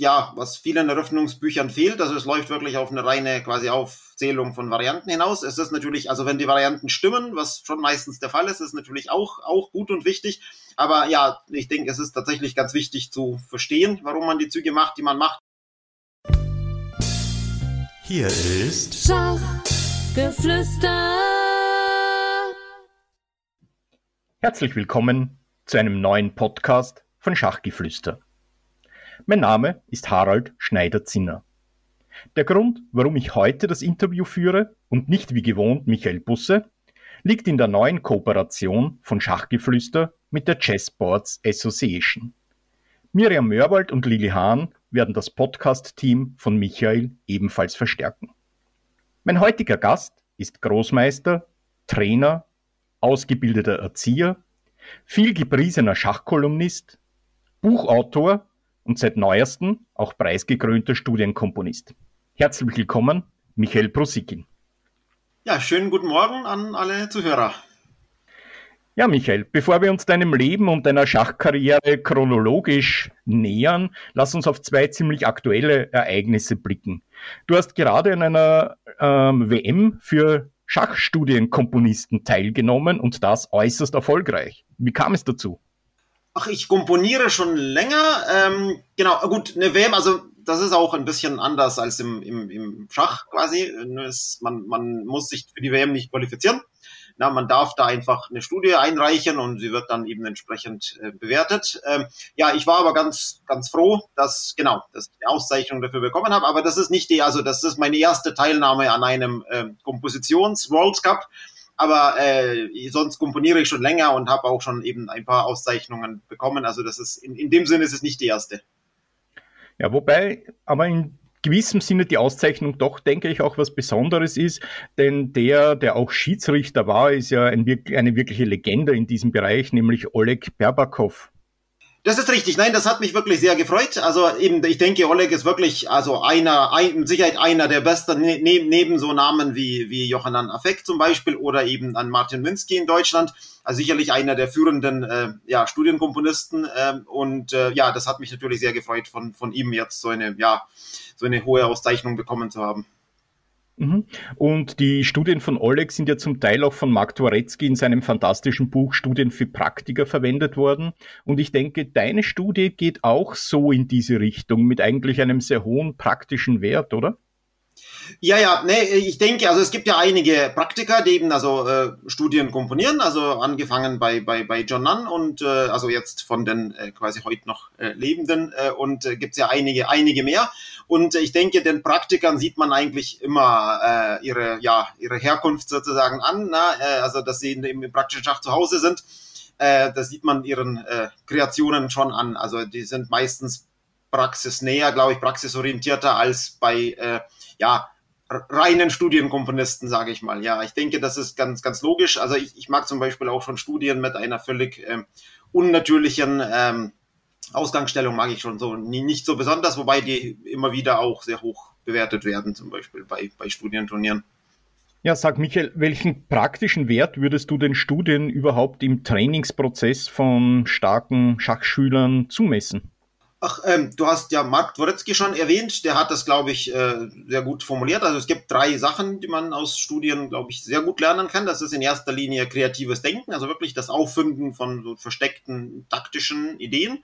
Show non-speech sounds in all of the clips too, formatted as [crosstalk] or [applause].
ja, was vielen Eröffnungsbüchern fehlt. Also es läuft wirklich auf eine reine quasi Aufzählung von Varianten hinaus. Es ist natürlich, also wenn die Varianten stimmen, was schon meistens der Fall ist, ist natürlich auch, auch gut und wichtig. Aber ja, ich denke, es ist tatsächlich ganz wichtig zu verstehen, warum man die Züge macht, die man macht. Hier ist Schachgeflüster. Herzlich willkommen zu einem neuen Podcast von Schachgeflüster. Mein Name ist Harald Schneider-Zinner. Der Grund, warum ich heute das Interview führe und nicht wie gewohnt Michael Busse, liegt in der neuen Kooperation von Schachgeflüster mit der Chessboards Association. Miriam Mörwald und Lili Hahn werden das Podcast-Team von Michael ebenfalls verstärken. Mein heutiger Gast ist Großmeister, Trainer, ausgebildeter Erzieher, viel gepriesener Schachkolumnist, Buchautor und seit neuestem auch preisgekrönter Studienkomponist. Herzlich willkommen, Michael Prosikin. Ja, schönen guten Morgen an alle Zuhörer. Ja, Michael, bevor wir uns deinem Leben und deiner Schachkarriere chronologisch nähern, lass uns auf zwei ziemlich aktuelle Ereignisse blicken. Du hast gerade an einer ähm, WM für Schachstudienkomponisten teilgenommen und das äußerst erfolgreich. Wie kam es dazu? Ach, ich komponiere schon länger. Ähm, genau, gut, eine WM, also das ist auch ein bisschen anders als im, im, im Schach quasi. Es, man, man muss sich für die WM nicht qualifizieren. Na, man darf da einfach eine Studie einreichen und sie wird dann eben entsprechend äh, bewertet. Ähm, ja, ich war aber ganz, ganz froh, dass genau, dass ich eine Auszeichnung dafür bekommen habe. Aber das ist nicht die, also das ist meine erste Teilnahme an einem äh, Kompositions-World Cup aber äh, sonst komponiere ich schon länger und habe auch schon eben ein paar Auszeichnungen bekommen. Also das ist in, in dem Sinne ist es nicht die erste. Ja, wobei, aber in gewissem Sinne die Auszeichnung doch, denke ich, auch was Besonderes ist, denn der, der auch Schiedsrichter war, ist ja ein, eine wirkliche Legende in diesem Bereich, nämlich Oleg Berbakov. Das ist richtig. Nein, das hat mich wirklich sehr gefreut. Also eben, ich denke, Oleg ist wirklich, also einer, ein, mit Sicherheit einer der besten, ne, ne, neben so Namen wie, wie Johannan Affek zum Beispiel oder eben an Martin Minsky in Deutschland. Also sicherlich einer der führenden äh, ja, Studienkomponisten. Äh, und äh, ja, das hat mich natürlich sehr gefreut, von, von ihm jetzt so eine, ja, so eine hohe Auszeichnung bekommen zu haben. Mhm. Und die Studien von Oleg sind ja zum Teil auch von Mark Dworetzky in seinem fantastischen Buch Studien für Praktiker verwendet worden. Und ich denke, deine Studie geht auch so in diese Richtung mit eigentlich einem sehr hohen praktischen Wert, oder? Ja, ja, nee, ich denke, also es gibt ja einige Praktiker, die eben also äh, Studien komponieren, also angefangen bei, bei, bei John Nunn und äh, also jetzt von den äh, quasi heute noch äh, Lebenden äh, und äh, gibt es ja einige, einige mehr. Und ich denke, den Praktikern sieht man eigentlich immer äh, ihre, ja, ihre Herkunft sozusagen an, na? Äh, also dass sie im praktischen Schach zu Hause sind. Äh, das sieht man ihren äh, Kreationen schon an. Also die sind meistens praxisnäher, glaube ich, praxisorientierter als bei äh, ja, reinen Studienkomponisten, sage ich mal. Ja, ich denke, das ist ganz, ganz logisch. Also ich, ich mag zum Beispiel auch schon Studien mit einer völlig ähm, unnatürlichen ähm, Ausgangsstellung, mag ich schon so nicht so besonders, wobei die immer wieder auch sehr hoch bewertet werden, zum Beispiel bei, bei Studienturnieren. Ja, sag Michael, welchen praktischen Wert würdest du den Studien überhaupt im Trainingsprozess von starken Schachschülern zumessen? Ach, ähm, du hast ja Mark Dworetzky schon erwähnt, der hat das, glaube ich, äh, sehr gut formuliert. Also es gibt drei Sachen, die man aus Studien, glaube ich, sehr gut lernen kann. Das ist in erster Linie kreatives Denken, also wirklich das Auffinden von so versteckten taktischen Ideen.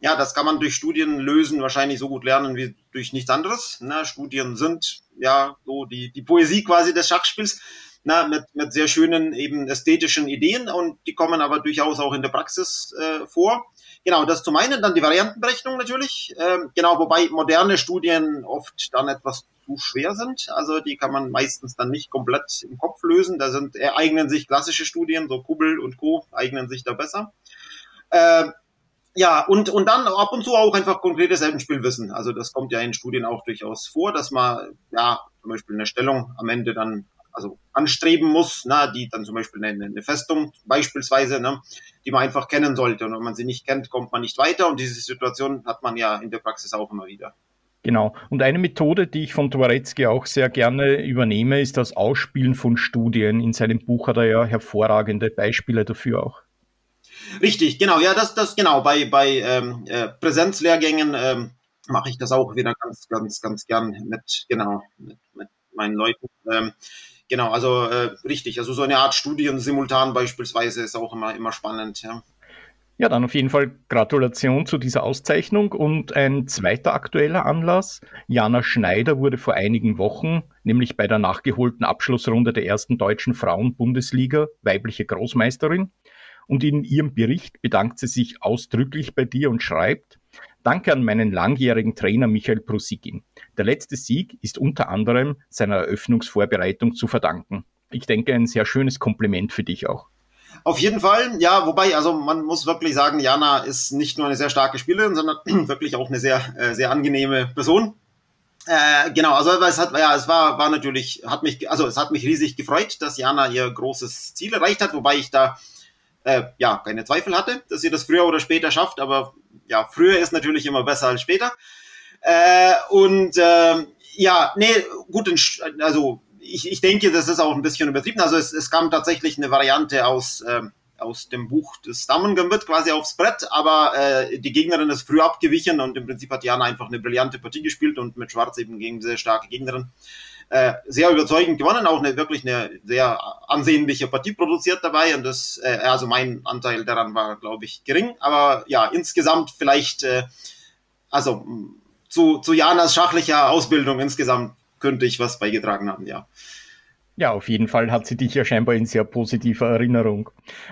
Ja, das kann man durch Studien lösen, wahrscheinlich so gut lernen wie durch nichts anderes. Na, Studien sind ja so die, die Poesie quasi des Schachspiels na, mit, mit sehr schönen eben ästhetischen Ideen und die kommen aber durchaus auch in der Praxis äh, vor. Genau, das zum einen, dann die Variantenberechnung natürlich. Ähm, genau, wobei moderne Studien oft dann etwas zu schwer sind. Also die kann man meistens dann nicht komplett im Kopf lösen. Da sind, äh, eignen sich klassische Studien, so Kubbel und Co. eignen sich da besser. Ähm, ja, und, und dann ab und zu auch einfach konkretes Elbenspielwissen. Also das kommt ja in Studien auch durchaus vor, dass man ja zum Beispiel eine Stellung am Ende dann also anstreben muss, na, die dann zum Beispiel eine, eine Festung beispielsweise, ne, die man einfach kennen sollte. Und wenn man sie nicht kennt, kommt man nicht weiter. Und diese Situation hat man ja in der Praxis auch immer wieder. Genau. Und eine Methode, die ich von Dworetzky auch sehr gerne übernehme, ist das Ausspielen von Studien. In seinem Buch hat er ja hervorragende Beispiele dafür auch. Richtig, genau. Ja, das, das genau. Bei, bei ähm, äh, Präsenzlehrgängen ähm, mache ich das auch wieder ganz, ganz, ganz gern mit, genau, mit, mit meinen Leuten. Ähm, genau, also äh, richtig, also so eine Art Studien simultan beispielsweise ist auch immer, immer spannend, ja. Ja, dann auf jeden Fall Gratulation zu dieser Auszeichnung und ein zweiter aktueller Anlass. Jana Schneider wurde vor einigen Wochen, nämlich bei der nachgeholten Abschlussrunde der ersten deutschen Frauen-Bundesliga, weibliche Großmeisterin. Und in ihrem Bericht bedankt sie sich ausdrücklich bei dir und schreibt, Danke an meinen langjährigen Trainer Michael Prusigin. Der letzte Sieg ist unter anderem seiner Eröffnungsvorbereitung zu verdanken. Ich denke, ein sehr schönes Kompliment für dich auch. Auf jeden Fall, ja, wobei, also man muss wirklich sagen, Jana ist nicht nur eine sehr starke Spielerin, sondern [clears throat] wirklich auch eine sehr, äh, sehr angenehme Person. Äh, genau, also es hat, ja, es war, war natürlich, hat mich, also es hat mich riesig gefreut, dass Jana ihr großes Ziel erreicht hat, wobei ich da äh, ja keine Zweifel hatte, dass sie das früher oder später schafft, aber ja, früher ist natürlich immer besser als später. Äh, und äh, ja, nee, gut, also ich, ich denke, das ist auch ein bisschen übertrieben. Also es, es kam tatsächlich eine Variante aus, äh, aus dem Buch des Dammengambit quasi aufs Brett, aber äh, die Gegnerin ist früh abgewichen und im Prinzip hat Jana einfach eine brillante Partie gespielt und mit Schwarz eben gegen sehr starke Gegnerin. Äh, sehr überzeugend gewonnen, auch eine wirklich eine sehr ansehnliche Partie produziert dabei und das, äh, also mein Anteil daran war, glaube ich, gering, aber ja, insgesamt vielleicht, äh, also zu, zu Janas schachlicher Ausbildung insgesamt könnte ich was beigetragen haben, ja. Ja, auf jeden Fall hat sie dich ja scheinbar in sehr positiver Erinnerung.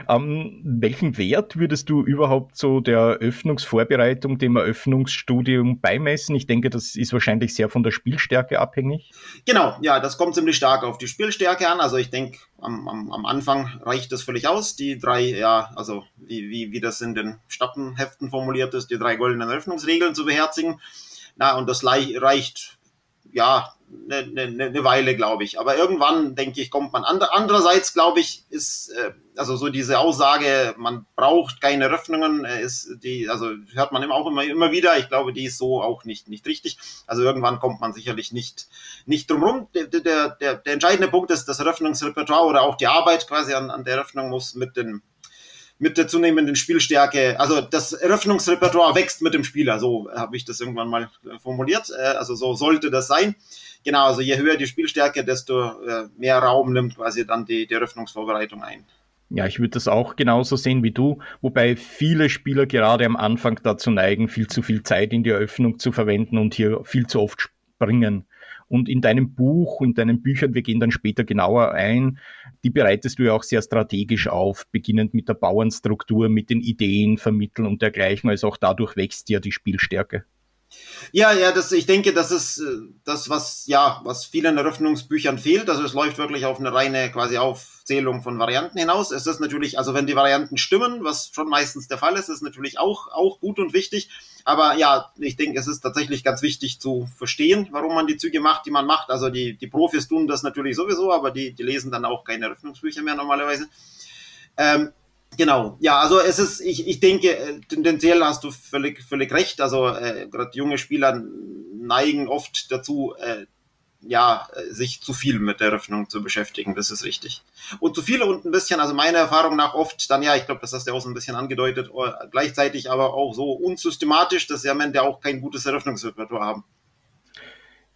Ähm, welchen Wert würdest du überhaupt so der Eröffnungsvorbereitung, dem Eröffnungsstudium beimessen? Ich denke, das ist wahrscheinlich sehr von der Spielstärke abhängig. Genau, ja, das kommt ziemlich stark auf die Spielstärke an. Also ich denke, am, am, am Anfang reicht das völlig aus. Die drei, ja, also wie, wie, wie das in den Stappenheften formuliert ist, die drei goldenen Eröffnungsregeln zu beherzigen. Na, und das reicht ja, eine, eine, eine Weile, glaube ich. Aber irgendwann, denke ich, kommt man. Andererseits, glaube ich, ist äh, also so diese Aussage, man braucht keine Öffnungen, äh, ist die, also hört man auch immer, immer wieder. Ich glaube, die ist so auch nicht, nicht richtig. Also irgendwann kommt man sicherlich nicht, nicht drum rum. Der, der, der, der entscheidende Punkt ist, das Eröffnungsrepertoire oder auch die Arbeit quasi an, an der Eröffnung muss mit den mit der zunehmenden Spielstärke, also das Eröffnungsrepertoire wächst mit dem Spieler, so habe ich das irgendwann mal formuliert. Äh, also so sollte das sein. Genau, also je höher die Spielstärke, desto äh, mehr Raum nimmt quasi dann die, die Eröffnungsvorbereitung ein. Ja, ich würde das auch genauso sehen wie du, wobei viele Spieler gerade am Anfang dazu neigen, viel zu viel Zeit in die Eröffnung zu verwenden und hier viel zu oft springen. Und in deinem Buch, in deinen Büchern, wir gehen dann später genauer ein, die bereitest du ja auch sehr strategisch auf, beginnend mit der Bauernstruktur, mit den Ideen vermitteln und dergleichen. Also auch dadurch wächst ja die Spielstärke. Ja, ja, das, ich denke, das ist äh, das, was, ja, was vielen Eröffnungsbüchern fehlt. Also es läuft wirklich auf eine reine quasi Aufzählung von Varianten hinaus. Es ist natürlich, also wenn die Varianten stimmen, was schon meistens der Fall ist, ist natürlich auch, auch gut und wichtig. Aber ja, ich denke, es ist tatsächlich ganz wichtig zu verstehen, warum man die Züge macht, die man macht. Also die, die Profis tun das natürlich sowieso, aber die, die lesen dann auch keine Eröffnungsbücher mehr normalerweise. Ähm, Genau, ja, also es ist, ich, ich denke, äh, tendenziell hast du völlig, völlig recht. Also äh, gerade junge Spieler neigen oft dazu, äh, ja, sich zu viel mit der Eröffnung zu beschäftigen, das ist richtig. Und zu viele und ein bisschen, also meiner Erfahrung nach oft dann, ja, ich glaube, das hast du auch so ein bisschen angedeutet, äh, gleichzeitig aber auch so unsystematisch, dass sie am Ende auch kein gutes Eröffnungsrepertoire haben.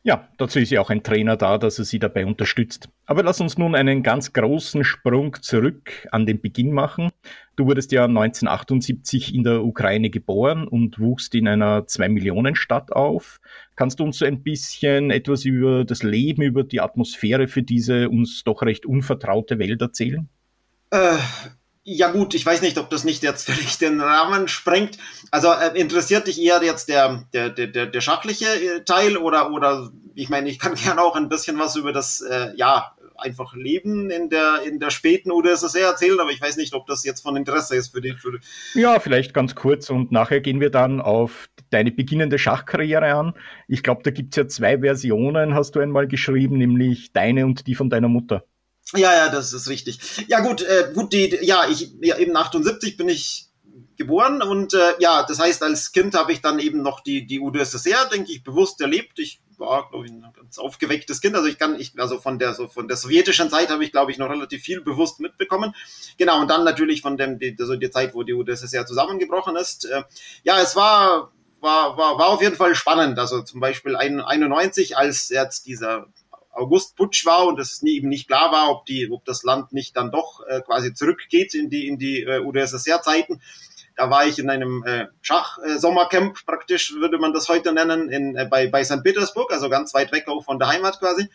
Ja, dazu ist ja auch ein Trainer da, dass er sie dabei unterstützt. Aber lass uns nun einen ganz großen Sprung zurück an den Beginn machen. Du wurdest ja 1978 in der Ukraine geboren und wuchst in einer Zwei-Millionen-Stadt auf. Kannst du uns so ein bisschen etwas über das Leben, über die Atmosphäre für diese uns doch recht unvertraute Welt erzählen? Äh, ja gut, ich weiß nicht, ob das nicht jetzt [laughs] völlig den Rahmen sprengt. Also äh, interessiert dich eher jetzt der, der, der, der schachliche äh, Teil oder, oder ich meine, ich kann [laughs] gerne auch ein bisschen was über das, äh, ja, einfach Leben in der, in der späten UdSSR erzählen, aber ich weiß nicht, ob das jetzt von Interesse ist für. Für ja, vielleicht ganz kurz und nachher gehen wir dann auf deine beginnende Schachkarriere an. Ich glaube, da gibt's ja zwei Versionen, hast du einmal geschrieben, nämlich deine und die von deiner Mutter. Ja, ja, das ist richtig. Ja, gut, äh, gut, die, ja, ich, ja, eben 78 bin ich geboren und äh, ja, das heißt, als Kind habe ich dann eben noch die, die UdSSR, denke ich, bewusst erlebt. Ich war, glaube ich, ein ganz aufgewecktes Kind. Also ich kann, ich, also von der, so von der sowjetischen Zeit habe ich, glaube ich, noch relativ viel bewusst mitbekommen. Genau, und dann natürlich von dem, die, also die Zeit, wo die UdSSR zusammengebrochen ist. Äh, ja, es war war, war, war auf jeden Fall spannend. Also zum Beispiel 91, als jetzt dieser August-Putsch war und es eben nicht klar war, ob, die, ob das Land nicht dann doch äh, quasi zurückgeht in die, in die äh, UdSSR-Zeiten. Da war ich in einem äh, Schach-Sommercamp, praktisch würde man das heute nennen, in, äh, bei, bei St. Petersburg, also ganz weit weg auch von der Heimat quasi.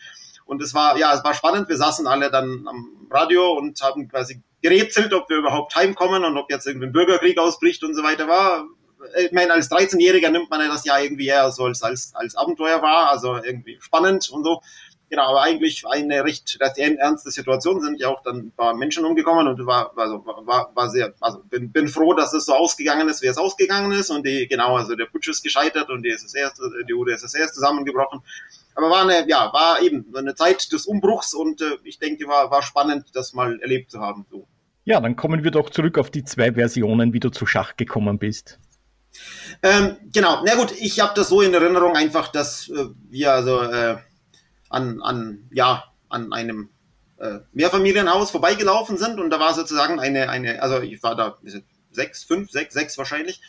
Und es war, ja, es war spannend. Wir saßen alle dann am Radio und haben quasi gerätselt, ob wir überhaupt heimkommen und ob jetzt irgendwie ein Bürgerkrieg ausbricht und so weiter war. Ich meine, als 13-Jähriger nimmt man ja das ja irgendwie eher so als, als, als Abenteuer wahr, also irgendwie spannend und so. Genau, aber eigentlich eine recht, recht ernste Situation sind ja auch dann ein paar Menschen umgekommen und war, also, war, war sehr, also bin, bin froh, dass es so ausgegangen ist, wie es ausgegangen ist und die, genau, also der Putsch ist gescheitert und die SSR, die UdSSR ist zusammengebrochen. Aber war eine, ja, war eben eine Zeit des Umbruchs und äh, ich denke, war, war spannend, das mal erlebt zu haben. So. Ja, dann kommen wir doch zurück auf die zwei Versionen, wie du zu Schach gekommen bist. Ähm, genau, na gut, ich habe das so in Erinnerung einfach, dass äh, wir also äh, an, an, ja, an einem äh, Mehrfamilienhaus vorbeigelaufen sind und da war sozusagen eine, eine, also ich war da sechs, fünf, sechs, sechs wahrscheinlich.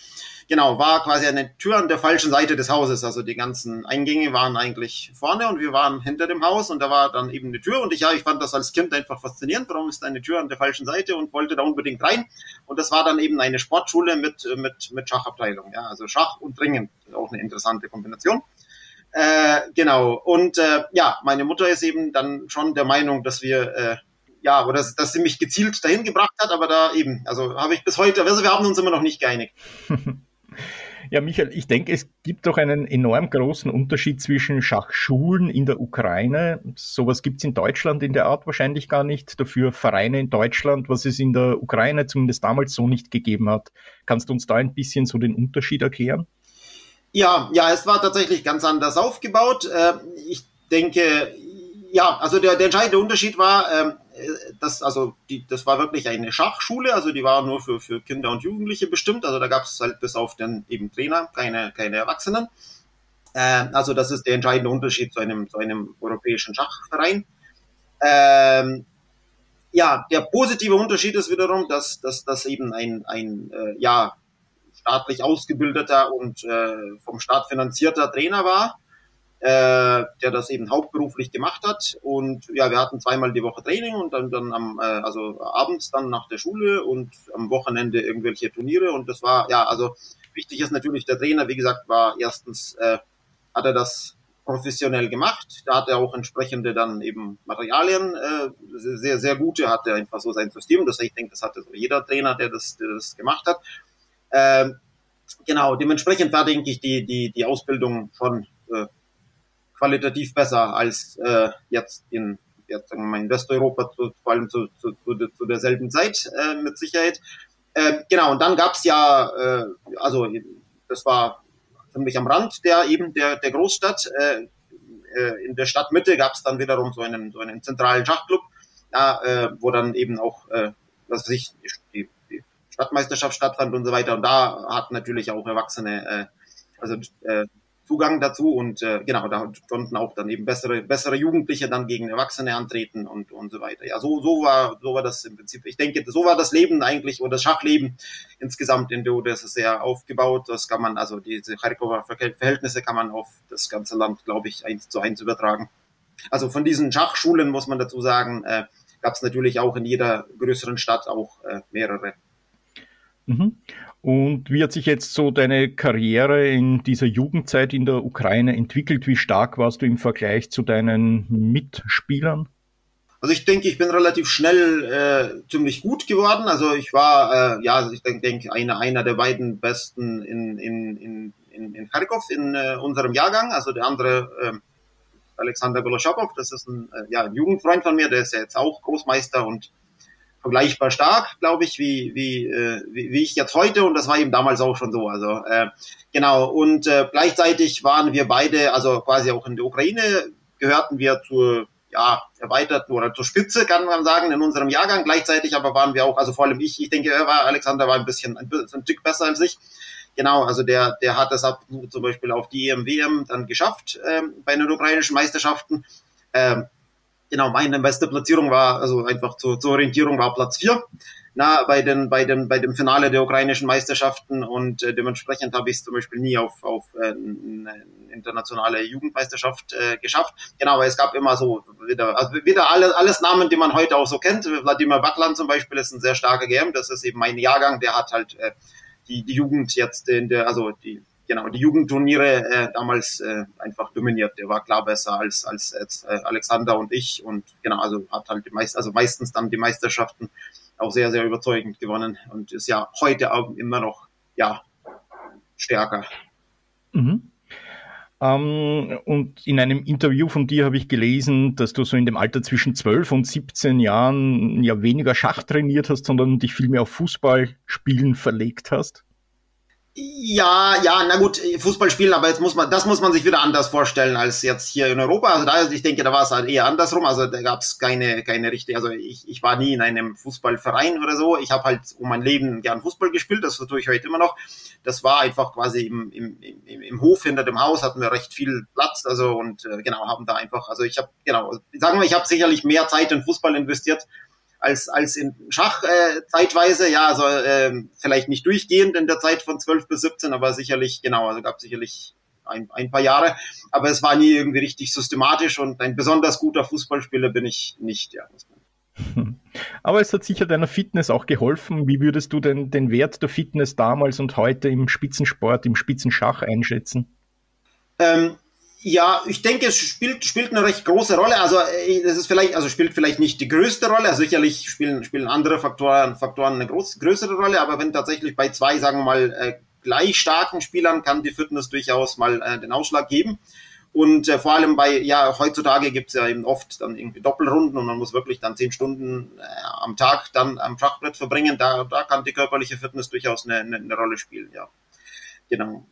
Genau, war quasi eine Tür an der falschen Seite des Hauses. Also die ganzen Eingänge waren eigentlich vorne und wir waren hinter dem Haus und da war dann eben eine Tür und ich, ja, ich fand das als Kind einfach faszinierend. Warum ist eine Tür an der falschen Seite und wollte da unbedingt rein? Und das war dann eben eine Sportschule mit, mit, mit Schachabteilung. Ja, also Schach und Ringen. Auch eine interessante Kombination. Äh, genau. Und äh, ja, meine Mutter ist eben dann schon der Meinung, dass wir äh, ja, oder dass, dass sie mich gezielt dahin gebracht hat, aber da eben, also habe ich bis heute, also wir haben uns immer noch nicht geeinigt. [laughs] Ja, Michael, ich denke, es gibt doch einen enorm großen Unterschied zwischen Schachschulen in der Ukraine. Sowas gibt es in Deutschland in der Art wahrscheinlich gar nicht. Dafür Vereine in Deutschland, was es in der Ukraine zumindest damals so nicht gegeben hat. Kannst du uns da ein bisschen so den Unterschied erklären? Ja, ja, es war tatsächlich ganz anders aufgebaut. Äh, ich denke, ja, also der, der entscheidende Unterschied war, ähm, das, also die, das war wirklich eine Schachschule, also die war nur für, für Kinder und Jugendliche bestimmt. Also da gab es halt bis auf den eben Trainer keine, keine Erwachsenen. Äh, also das ist der entscheidende Unterschied zu einem, zu einem europäischen Schachverein. Ähm, ja, der positive Unterschied ist wiederum, dass, dass, dass eben ein, ein äh, ja, staatlich ausgebildeter und äh, vom Staat finanzierter Trainer war, äh, der das eben hauptberuflich gemacht hat. Und ja, wir hatten zweimal die Woche Training und dann, dann am, äh, also abends dann nach der Schule und am Wochenende irgendwelche Turniere. Und das war, ja, also wichtig ist natürlich, der Trainer, wie gesagt, war erstens, äh, hat er das professionell gemacht. Da hat er auch entsprechende dann eben Materialien, äh, sehr, sehr gute, hat er einfach so sein System. Das, ich denke, das hatte so jeder Trainer, der das, der das gemacht hat. Ähm, genau, dementsprechend war, denke ich, die, die, die Ausbildung schon äh, qualitativ besser als äh, jetzt in jetzt sagen wir mal in Westeuropa, zu, vor allem zu, zu, zu, zu derselben Zeit äh, mit Sicherheit. Äh, genau, und dann gab's ja, äh, also das war ziemlich am Rand der eben der, der Großstadt. Äh, äh, in der Stadtmitte gab's dann wiederum so einen, so einen zentralen Schachclub, ja, äh, wo dann eben auch, äh, was weiß ich, die Stadtmeisterschaft stattfand und so weiter. Und da hatten natürlich auch Erwachsene, äh, also äh, Zugang dazu und äh, genau, da konnten auch dann eben bessere, bessere Jugendliche dann gegen Erwachsene antreten und, und so weiter. Ja, so, so war, so war das im Prinzip. Ich denke, so war das Leben eigentlich oder das Schachleben insgesamt in der UdSSR aufgebaut. Das kann man, also diese Charkower Verhältnisse kann man auf das ganze Land, glaube ich, eins zu eins übertragen. Also von diesen Schachschulen muss man dazu sagen, äh, gab es natürlich auch in jeder größeren Stadt auch äh, mehrere. Mhm. Und wie hat sich jetzt so deine Karriere in dieser Jugendzeit in der Ukraine entwickelt? Wie stark warst du im Vergleich zu deinen Mitspielern? Also ich denke, ich bin relativ schnell äh, ziemlich gut geworden. Also ich war, äh, ja, also ich denke, denk, einer, einer der beiden besten in, in, in, in, Kharkov in äh, unserem Jahrgang. Also der andere, äh, Alexander Goloschapow, das ist ein, äh, ja, ein Jugendfreund von mir, der ist ja jetzt auch Großmeister und vergleichbar stark, glaube ich, wie, wie, äh, wie, wie ich jetzt heute und das war eben damals auch schon so. Also äh, genau und äh, gleichzeitig waren wir beide, also quasi auch in der Ukraine gehörten wir zur ja, erweiterten oder zur Spitze, kann man sagen, in unserem Jahrgang. Gleichzeitig aber waren wir auch, also vor allem ich, ich denke, er war, Alexander war ein bisschen, ein, ein Stück besser als ich. Genau, also der, der hat es ab zum Beispiel auf die EMWM dann geschafft ähm, bei den ukrainischen Meisterschaften. Ähm, genau, meine beste Platzierung war, also einfach zur, zur Orientierung war Platz 4. na, bei den, bei dem, bei dem Finale der ukrainischen Meisterschaften und äh, dementsprechend habe ich es zum Beispiel nie auf, auf äh, eine internationale Jugendmeisterschaft äh, geschafft. Genau, aber es gab immer so wieder, also wieder alles, alles Namen, die man heute auch so kennt. Wladimir Baklan zum Beispiel ist ein sehr starker GM, das ist eben mein Jahrgang, der hat halt äh, die, die Jugend jetzt in der, also die genau, die Jugendturniere äh, damals äh, einfach dominiert. Der war klar besser als, als, als äh, Alexander und ich und genau, also hat halt die meist, also meistens dann die Meisterschaften auch sehr, sehr überzeugend gewonnen und ist ja heute auch immer noch, ja, stärker. Mhm. Ähm, und in einem Interview von dir habe ich gelesen, dass du so in dem Alter zwischen 12 und 17 Jahren ja weniger Schach trainiert hast, sondern dich viel mehr auf Fußballspielen verlegt hast. Ja, ja, na gut, Fußball spielen, aber jetzt muss man, das muss man sich wieder anders vorstellen als jetzt hier in Europa. Also da, ich denke, da war es halt eher andersrum. Also da gab es keine, keine richtige, also ich, ich war nie in einem Fußballverein oder so. Ich habe halt um mein Leben gern Fußball gespielt, das tue ich heute immer noch. Das war einfach quasi im, im, im, im Hof hinter dem Haus hatten wir recht viel Platz, also und äh, genau, haben da einfach, also ich habe, genau, sagen wir, ich habe sicherlich mehr Zeit in Fußball investiert als, als in Schach äh, zeitweise, ja, also äh, vielleicht nicht durchgehend in der Zeit von 12 bis 17, aber sicherlich, genau, also gab sicherlich ein, ein paar Jahre, aber es war nie irgendwie richtig systematisch und ein besonders guter Fußballspieler bin ich nicht, ja. [laughs] Aber es hat sicher deiner Fitness auch geholfen. Wie würdest du denn den Wert der Fitness damals und heute im Spitzensport, im Spitzenschach einschätzen? Ähm, ja, ich denke, es spielt, spielt eine recht große Rolle. Also, äh, das ist vielleicht, also spielt vielleicht nicht die größte Rolle. Also sicherlich spielen, spielen andere Faktoren, Faktoren eine groß, größere Rolle. Aber wenn tatsächlich bei zwei, sagen wir mal, äh, gleich starken Spielern kann die Fitness durchaus mal äh, den Ausschlag geben. Und äh, vor allem bei, ja, heutzutage gibt's ja eben oft dann irgendwie Doppelrunden und man muss wirklich dann zehn Stunden äh, am Tag dann am Schachbrett verbringen. Da, da kann die körperliche Fitness durchaus eine, eine, eine Rolle spielen, ja. Genau.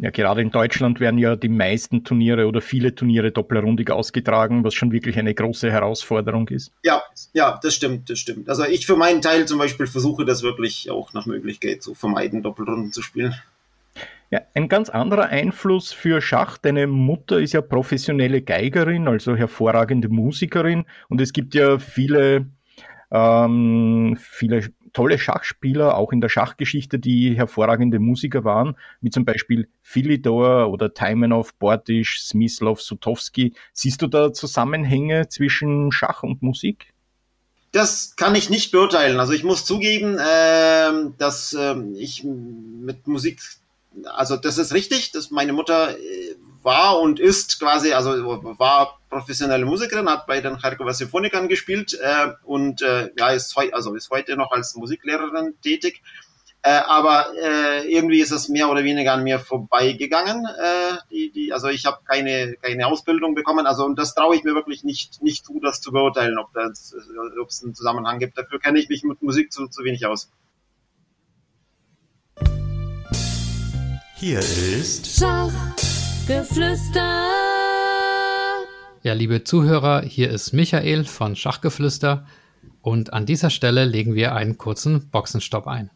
Ja, gerade in Deutschland werden ja die meisten Turniere oder viele Turniere doppelrundig ausgetragen, was schon wirklich eine große Herausforderung ist. Ja, ja, das stimmt, das stimmt. Also ich für meinen Teil zum Beispiel versuche das wirklich auch nach Möglichkeit zu vermeiden, Doppelrunden zu spielen. Ja, ein ganz anderer Einfluss für Schach. Deine Mutter ist ja professionelle Geigerin, also hervorragende Musikerin. Und es gibt ja viele, ähm, viele tolle Schachspieler, auch in der Schachgeschichte, die hervorragende Musiker waren, wie zum Beispiel Philidor oder Taimanov, Bortisch, Smyslov, Sutowski. Siehst du da Zusammenhänge zwischen Schach und Musik? Das kann ich nicht beurteilen. Also ich muss zugeben, äh, dass äh, ich mit Musik, also das ist richtig, dass meine Mutter äh, war und ist quasi, also war professionelle Musikerin, hat bei den Charkower Symphonikern gespielt äh, und äh, ja, ist, heu also ist heute noch als Musiklehrerin tätig. Äh, aber äh, irgendwie ist es mehr oder weniger an mir vorbeigegangen. Äh, die, die, also ich habe keine, keine Ausbildung bekommen. Also und das traue ich mir wirklich nicht, nicht zu, das zu beurteilen, ob es einen Zusammenhang gibt. Dafür kenne ich mich mit Musik zu, zu wenig aus. Hier ist Schachgeflüster. Ja, liebe Zuhörer, hier ist Michael von Schachgeflüster und an dieser Stelle legen wir einen kurzen Boxenstopp ein.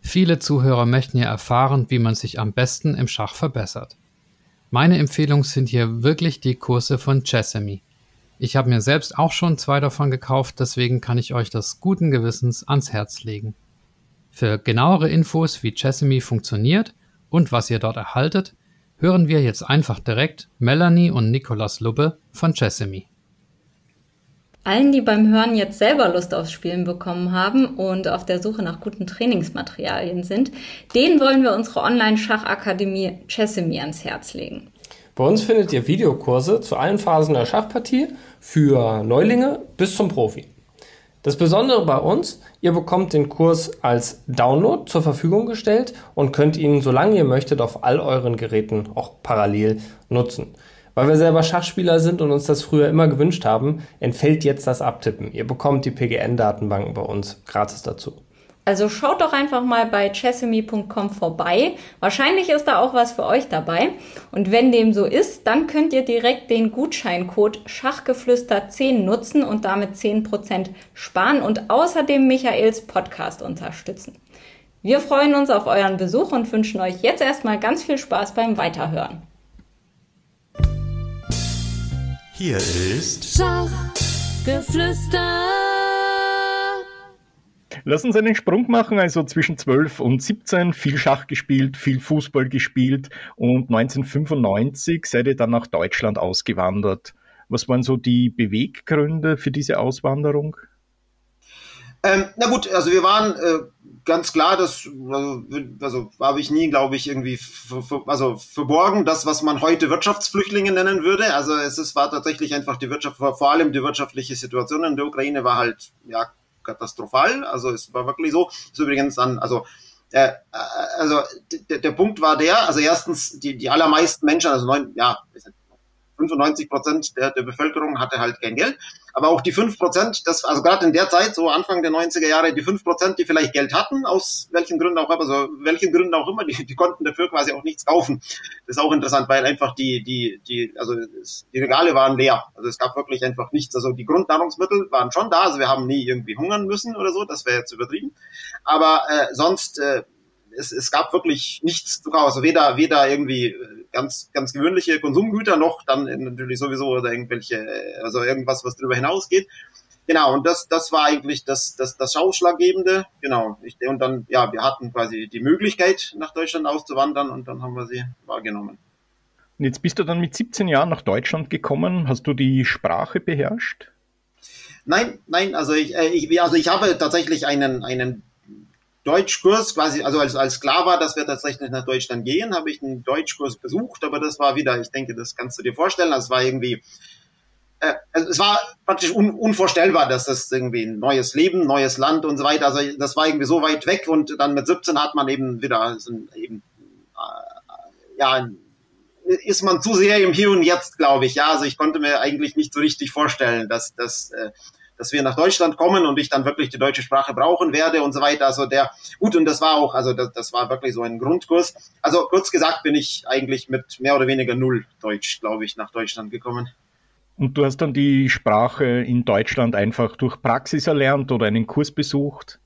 Viele Zuhörer möchten ja erfahren, wie man sich am besten im Schach verbessert. Meine Empfehlung sind hier wirklich die Kurse von Chessemy. Ich habe mir selbst auch schon zwei davon gekauft, deswegen kann ich euch das guten Gewissens ans Herz legen. Für genauere Infos, wie Chessemy funktioniert und was ihr dort erhaltet, hören wir jetzt einfach direkt Melanie und Nicolas Lubbe von Chessemy. Allen, die beim Hören jetzt selber Lust aufs Spielen bekommen haben und auf der Suche nach guten Trainingsmaterialien sind, denen wollen wir unsere Online-Schachakademie Chessemy ans Herz legen. Bei uns findet ihr Videokurse zu allen Phasen der Schachpartie für Neulinge bis zum Profi. Das Besondere bei uns, ihr bekommt den Kurs als Download zur Verfügung gestellt und könnt ihn, solange ihr möchtet, auf all euren Geräten auch parallel nutzen. Weil wir selber Schachspieler sind und uns das früher immer gewünscht haben, entfällt jetzt das Abtippen. Ihr bekommt die PGN-Datenbanken bei uns gratis dazu. Also schaut doch einfach mal bei chessemy.com vorbei. Wahrscheinlich ist da auch was für euch dabei. Und wenn dem so ist, dann könnt ihr direkt den Gutscheincode Schachgeflüster10 nutzen und damit 10% sparen und außerdem Michaels Podcast unterstützen. Wir freuen uns auf euren Besuch und wünschen euch jetzt erstmal ganz viel Spaß beim Weiterhören. Hier ist Schachgeflüster. Lass uns einen Sprung machen, also zwischen 12 und 17, viel Schach gespielt, viel Fußball gespielt und 1995 seid ihr dann nach Deutschland ausgewandert. Was waren so die Beweggründe für diese Auswanderung? Ähm, na gut, also wir waren äh, ganz klar, das also, also habe ich nie, glaube ich, irgendwie also verborgen, das, was man heute Wirtschaftsflüchtlinge nennen würde. Also es ist, war tatsächlich einfach die Wirtschaft, vor allem die wirtschaftliche Situation in der Ukraine war halt ja katastrophal. Also es war wirklich so. Ist übrigens dann, also äh, also der, der Punkt war der, also erstens die die allermeisten Menschen, also neun, ja 95 Prozent der, der Bevölkerung hatte halt kein Geld. Aber auch die 5 Prozent, also gerade in der Zeit, so Anfang der 90er Jahre, die 5 Prozent, die vielleicht Geld hatten, aus welchen Gründen auch immer, also welchen Gründen auch immer, die, die konnten dafür quasi auch nichts kaufen. Das ist auch interessant, weil einfach die, die, die, also die Regale waren leer. Also es gab wirklich einfach nichts. Also die Grundnahrungsmittel waren schon da, also wir haben nie irgendwie hungern müssen oder so, das wäre jetzt übertrieben. Aber äh, sonst, äh, es, es gab wirklich nichts zu kaufen. Also weder, weder irgendwie äh, ganz, ganz gewöhnliche Konsumgüter noch dann natürlich sowieso oder irgendwelche, also irgendwas, was darüber hinausgeht. Genau, und das, das war eigentlich das, das, das Ausschlaggebende. Genau. Ich, und dann, ja, wir hatten quasi die Möglichkeit, nach Deutschland auszuwandern und dann haben wir sie wahrgenommen. Und jetzt bist du dann mit 17 Jahren nach Deutschland gekommen. Hast du die Sprache beherrscht? Nein, nein, also ich, äh, ich, also ich habe tatsächlich einen, einen Deutschkurs, quasi, also als, als klar war, dass wir tatsächlich nach Deutschland gehen, habe ich einen Deutschkurs besucht, aber das war wieder, ich denke, das kannst du dir vorstellen, das war irgendwie, äh, also es war praktisch un, unvorstellbar, dass das irgendwie ein neues Leben, neues Land und so weiter, also das war irgendwie so weit weg und dann mit 17 hat man eben wieder, so eben, äh, ja, ist man zu sehr im Hier und Jetzt, glaube ich, ja, also ich konnte mir eigentlich nicht so richtig vorstellen, dass, dass äh, dass wir nach Deutschland kommen und ich dann wirklich die deutsche Sprache brauchen werde und so weiter. Also der, gut, und das war auch, also das, das war wirklich so ein Grundkurs. Also kurz gesagt bin ich eigentlich mit mehr oder weniger null Deutsch, glaube ich, nach Deutschland gekommen. Und du hast dann die Sprache in Deutschland einfach durch Praxis erlernt oder einen Kurs besucht?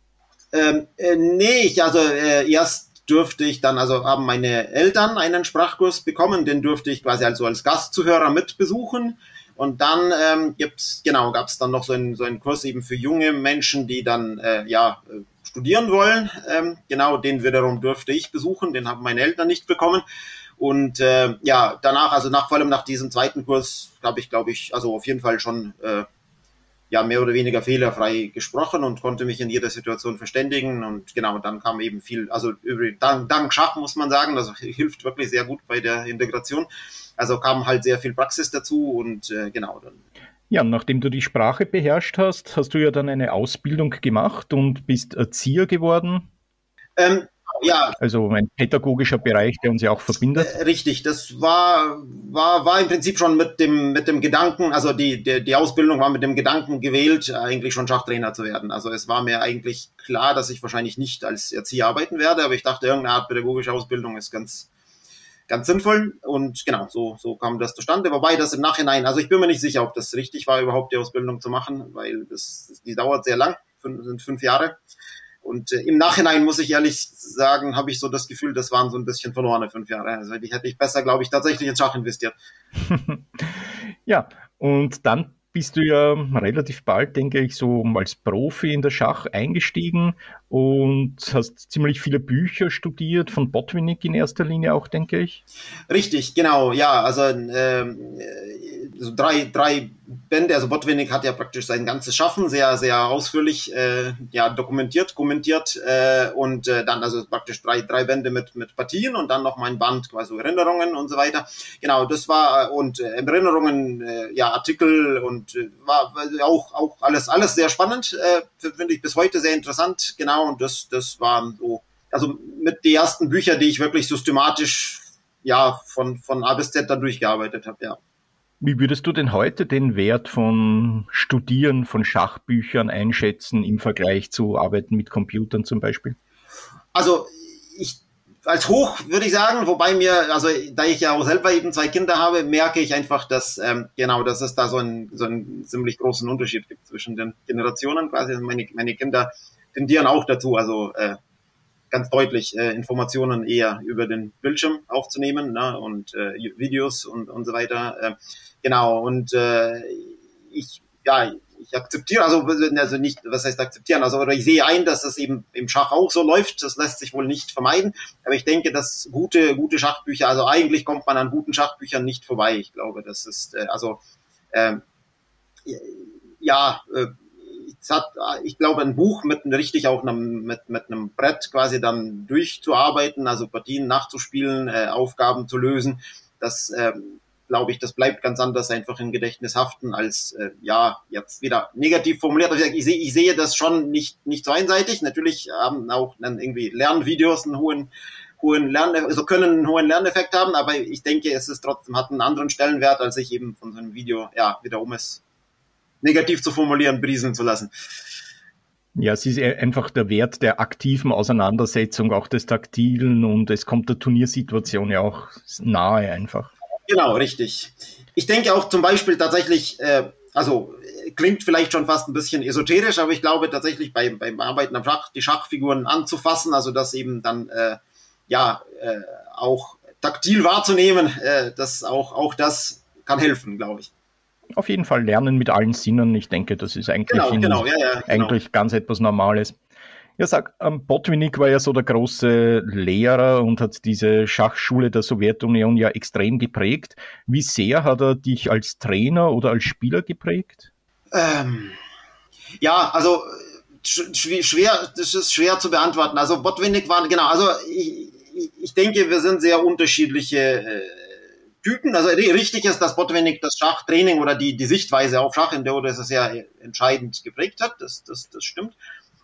Ähm, äh, nee, ich, also äh, erst dürfte ich dann, also haben meine Eltern einen Sprachkurs bekommen, den durfte ich quasi also als Gastzuhörer mit besuchen. Und dann ähm, gibt's genau gab es dann noch so einen so einen Kurs eben für junge Menschen, die dann äh, ja äh, studieren wollen. Ähm, genau, den wiederum durfte ich besuchen, den haben meine Eltern nicht bekommen. Und äh, ja, danach, also nach vor allem nach diesem zweiten Kurs, habe ich, glaube ich, also auf jeden Fall schon äh, ja mehr oder weniger fehlerfrei gesprochen und konnte mich in jeder Situation verständigen. Und genau, dann kam eben viel, also über, dank, dank Schach muss man sagen, das [laughs] hilft wirklich sehr gut bei der Integration. Also kam halt sehr viel Praxis dazu und äh, genau dann. Ja, nachdem du die Sprache beherrscht hast, hast du ja dann eine Ausbildung gemacht und bist Erzieher geworden. Ähm, ja. Also ein pädagogischer Bereich, der uns ja auch verbindet. Äh, richtig, das war, war, war im Prinzip schon mit dem, mit dem Gedanken, also die, die, die Ausbildung war mit dem Gedanken gewählt, eigentlich schon Schachtrainer zu werden. Also es war mir eigentlich klar, dass ich wahrscheinlich nicht als Erzieher arbeiten werde, aber ich dachte, irgendeine Art pädagogische Ausbildung ist ganz, ganz sinnvoll. Und genau, so, so kam das zustande. Wobei das im Nachhinein, also ich bin mir nicht sicher, ob das richtig war, überhaupt die Ausbildung zu machen, weil das, die dauert sehr lang, fünf, sind fünf Jahre. Und äh, im Nachhinein muss ich ehrlich sagen, habe ich so das Gefühl, das waren so ein bisschen verlorene fünf Jahre. Also die hätte ich besser, glaube ich, tatsächlich ins Schach investiert. [laughs] ja, und dann bist du ja relativ bald, denke ich, so als Profi in der Schach eingestiegen und hast ziemlich viele Bücher studiert, von Botwinnik in erster Linie auch, denke ich. Richtig, genau, ja, also ähm, so drei, drei Bände, also Botwinnik hat ja praktisch sein ganzes Schaffen sehr, sehr ausführlich äh, ja, dokumentiert, kommentiert äh, und äh, dann also praktisch drei, drei Bände mit, mit Partien und dann noch mein Band, quasi Erinnerungen und so weiter. Genau, das war und äh, Erinnerungen, äh, ja, Artikel und äh, war auch, auch alles, alles sehr spannend, äh, finde ich bis heute sehr interessant, genau, und das, das waren so, also mit die ersten Bücher, die ich wirklich systematisch ja, von, von A bis Z da durchgearbeitet habe, ja. Wie würdest du denn heute den Wert von Studieren von Schachbüchern einschätzen im Vergleich zu Arbeiten mit Computern zum Beispiel? Also ich als hoch würde ich sagen, wobei mir, also da ich ja auch selber eben zwei Kinder habe, merke ich einfach, dass ähm, genau, dass es da so einen, so einen ziemlich großen Unterschied gibt zwischen den Generationen quasi. Also meine, meine Kinder tendieren auch dazu, also äh, ganz deutlich äh, Informationen eher über den Bildschirm aufzunehmen ne, und äh, Videos und, und so weiter. Äh, genau, und äh, ich, ja, ich akzeptiere, also, also nicht, was heißt akzeptieren, also oder ich sehe ein, dass es eben im Schach auch so läuft, das lässt sich wohl nicht vermeiden, aber ich denke, dass gute, gute Schachbücher, also eigentlich kommt man an guten Schachbüchern nicht vorbei, ich glaube, das ist, äh, also, äh, ja, äh, hat, ich glaube, ein Buch mit richtig auch einem, mit, mit einem Brett quasi dann durchzuarbeiten, also Partien nachzuspielen, äh, Aufgaben zu lösen, das ähm, glaube ich, das bleibt ganz anders einfach im Gedächtnis haften als äh, ja jetzt wieder negativ formuliert. Also ich, sehe, ich sehe das schon nicht nicht so einseitig. Natürlich haben auch dann irgendwie Lernvideos einen hohen hohen Lern also können einen hohen Lerneffekt haben, aber ich denke, es ist trotzdem hat einen anderen Stellenwert, als sich eben von so einem Video ja wieder um es negativ zu formulieren brieseln zu lassen. Ja, es ist einfach der Wert der aktiven Auseinandersetzung, auch des Taktilen und es kommt der Turniersituation ja auch nahe einfach. Genau, richtig. Ich denke auch zum Beispiel tatsächlich, äh, also klingt vielleicht schon fast ein bisschen esoterisch, aber ich glaube tatsächlich beim, beim Arbeiten am Schach die Schachfiguren anzufassen, also das eben dann äh, ja äh, auch taktil wahrzunehmen, äh, das auch, auch das kann helfen, glaube ich. Auf jeden Fall lernen mit allen Sinnen. Ich denke, das ist eigentlich, genau, genau, ja, ja, genau. eigentlich ganz etwas Normales. Ja, sag, ähm, Botvinnik war ja so der große Lehrer und hat diese Schachschule der Sowjetunion ja extrem geprägt. Wie sehr hat er dich als Trainer oder als Spieler geprägt? Ähm, ja, also schwer, das ist schwer zu beantworten. Also Botvinnik war, genau, also ich, ich denke, wir sind sehr unterschiedliche äh, Typen. Also richtig ist, dass Botvinnik das Schachtraining oder die, die Sichtweise auf Schach in der Oder sehr entscheidend geprägt hat. Das, das, das stimmt.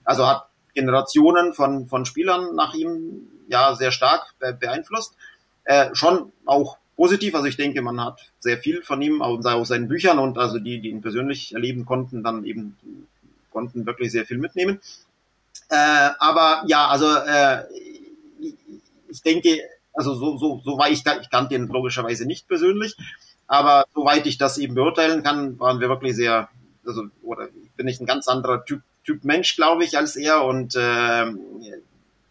Also hat Generationen von, von Spielern nach ihm ja sehr stark beeinflusst. Äh, schon auch positiv, also ich denke, man hat sehr viel von ihm aus, aus seinen Büchern und also die, die ihn persönlich erleben konnten, dann eben konnten wirklich sehr viel mitnehmen. Äh, aber ja, also äh, ich denke, also so, so, so war ich, ich kannte ihn logischerweise nicht persönlich, aber soweit ich das eben beurteilen kann, waren wir wirklich sehr, also, oder bin ich ein ganz anderer Typ Typ Mensch, glaube ich, als er und äh,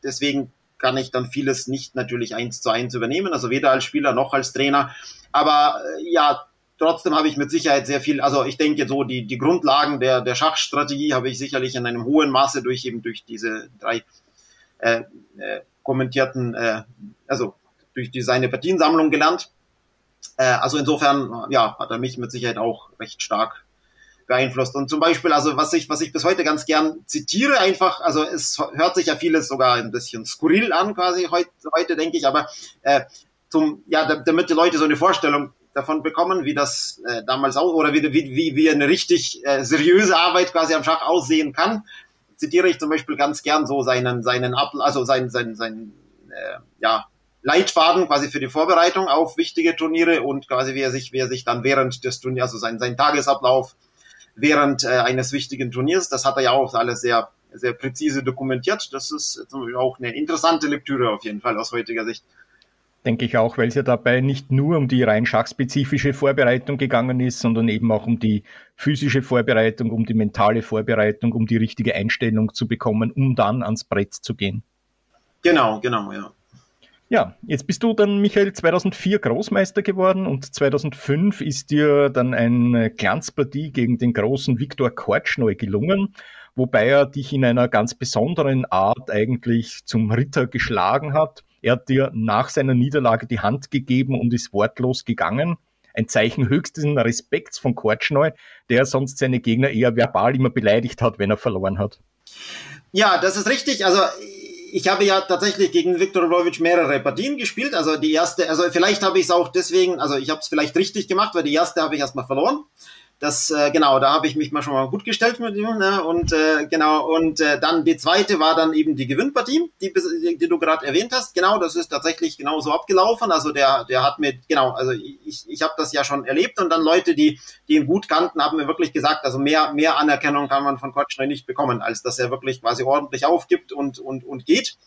deswegen kann ich dann vieles nicht natürlich eins zu eins übernehmen, also weder als Spieler noch als Trainer. Aber äh, ja, trotzdem habe ich mit Sicherheit sehr viel, also ich denke so, die, die Grundlagen der, der Schachstrategie habe ich sicherlich in einem hohen Maße durch eben durch diese drei äh, äh, kommentierten, äh, also durch die, seine Partiensammlung gelernt. Äh, also insofern, ja, hat er mich mit Sicherheit auch recht stark beeinflusst. Und zum Beispiel, also was ich, was ich bis heute ganz gern zitiere, einfach, also es hört sich ja vieles sogar ein bisschen skurril an, quasi heute, heute denke ich, aber äh, zum, ja, damit die Leute so eine Vorstellung davon bekommen, wie das äh, damals auch, oder wie, wie, wie eine richtig äh, seriöse Arbeit quasi am Schach aussehen kann, zitiere ich zum Beispiel ganz gern so seinen, seinen Ab, also seinen, seinen, seinen äh, ja, Leitfaden quasi für die Vorbereitung auf wichtige Turniere und quasi wie er sich, wie er sich dann während des Turniers, also sein, sein Tagesablauf während äh, eines wichtigen Turniers. Das hat er ja auch alles sehr, sehr präzise dokumentiert. Das ist auch eine interessante Lektüre auf jeden Fall aus heutiger Sicht. Denke ich auch, weil es ja dabei nicht nur um die rein schachspezifische Vorbereitung gegangen ist, sondern eben auch um die physische Vorbereitung, um die mentale Vorbereitung, um die richtige Einstellung zu bekommen, um dann ans Brett zu gehen. Genau, genau, ja. Ja, jetzt bist du dann, Michael, 2004 Großmeister geworden und 2005 ist dir dann eine Glanzpartie gegen den großen Viktor Kortschneu gelungen, wobei er dich in einer ganz besonderen Art eigentlich zum Ritter geschlagen hat. Er hat dir nach seiner Niederlage die Hand gegeben und ist wortlos gegangen. Ein Zeichen höchsten Respekts von Kortschneu, der sonst seine Gegner eher verbal immer beleidigt hat, wenn er verloren hat. Ja, das ist richtig. Also ich habe ja tatsächlich gegen Viktor Lvovich mehrere Partien gespielt. Also die erste, also vielleicht habe ich es auch deswegen, also ich habe es vielleicht richtig gemacht, weil die erste habe ich erstmal verloren. Das, äh, genau, da habe ich mich mal schon mal gut gestellt mit ihm. Ne? Und äh, genau, und äh, dann die zweite war dann eben die Gewinnpartie, die, die, die du gerade erwähnt hast. Genau, das ist tatsächlich genau so abgelaufen. Also der, der hat mir, genau, also ich, ich habe das ja schon erlebt und dann Leute, die, die ihn gut kannten, haben mir wirklich gesagt, also mehr, mehr Anerkennung kann man von Kotschner nicht bekommen, als dass er wirklich quasi ordentlich aufgibt und, und, und geht.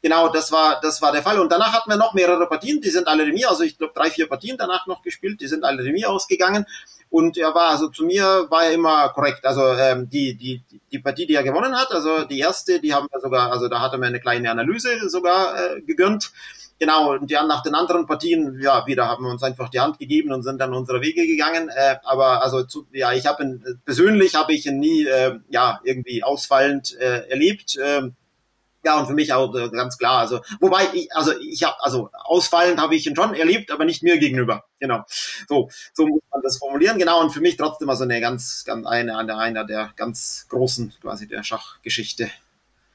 Genau, das war, das war der Fall. Und danach hatten wir noch mehrere Partien, die sind alle Remis, also ich glaube drei, vier Partien danach noch gespielt, die sind alle Remis ausgegangen. Und er war, also zu mir war er immer korrekt. Also ähm, die, die, die Partie, die er gewonnen hat, also die erste, die haben wir sogar, also da hat er mir eine kleine Analyse sogar äh, gegönnt. Genau, und ja, nach den anderen Partien, ja, wieder haben wir uns einfach die Hand gegeben und sind dann unsere Wege gegangen. Äh, aber also zu, ja, ich habe ihn persönlich habe ich ihn nie äh, ja irgendwie ausfallend äh, erlebt. Äh, ja, und für mich auch äh, ganz klar. Also, wobei ich, also ich habe, also ausfallend habe ich ihn schon erlebt, aber nicht mir gegenüber. Genau. So, so muss man das formulieren. Genau. Und für mich trotzdem also eine ganz, ganz eine, eine einer der ganz großen quasi der Schachgeschichte.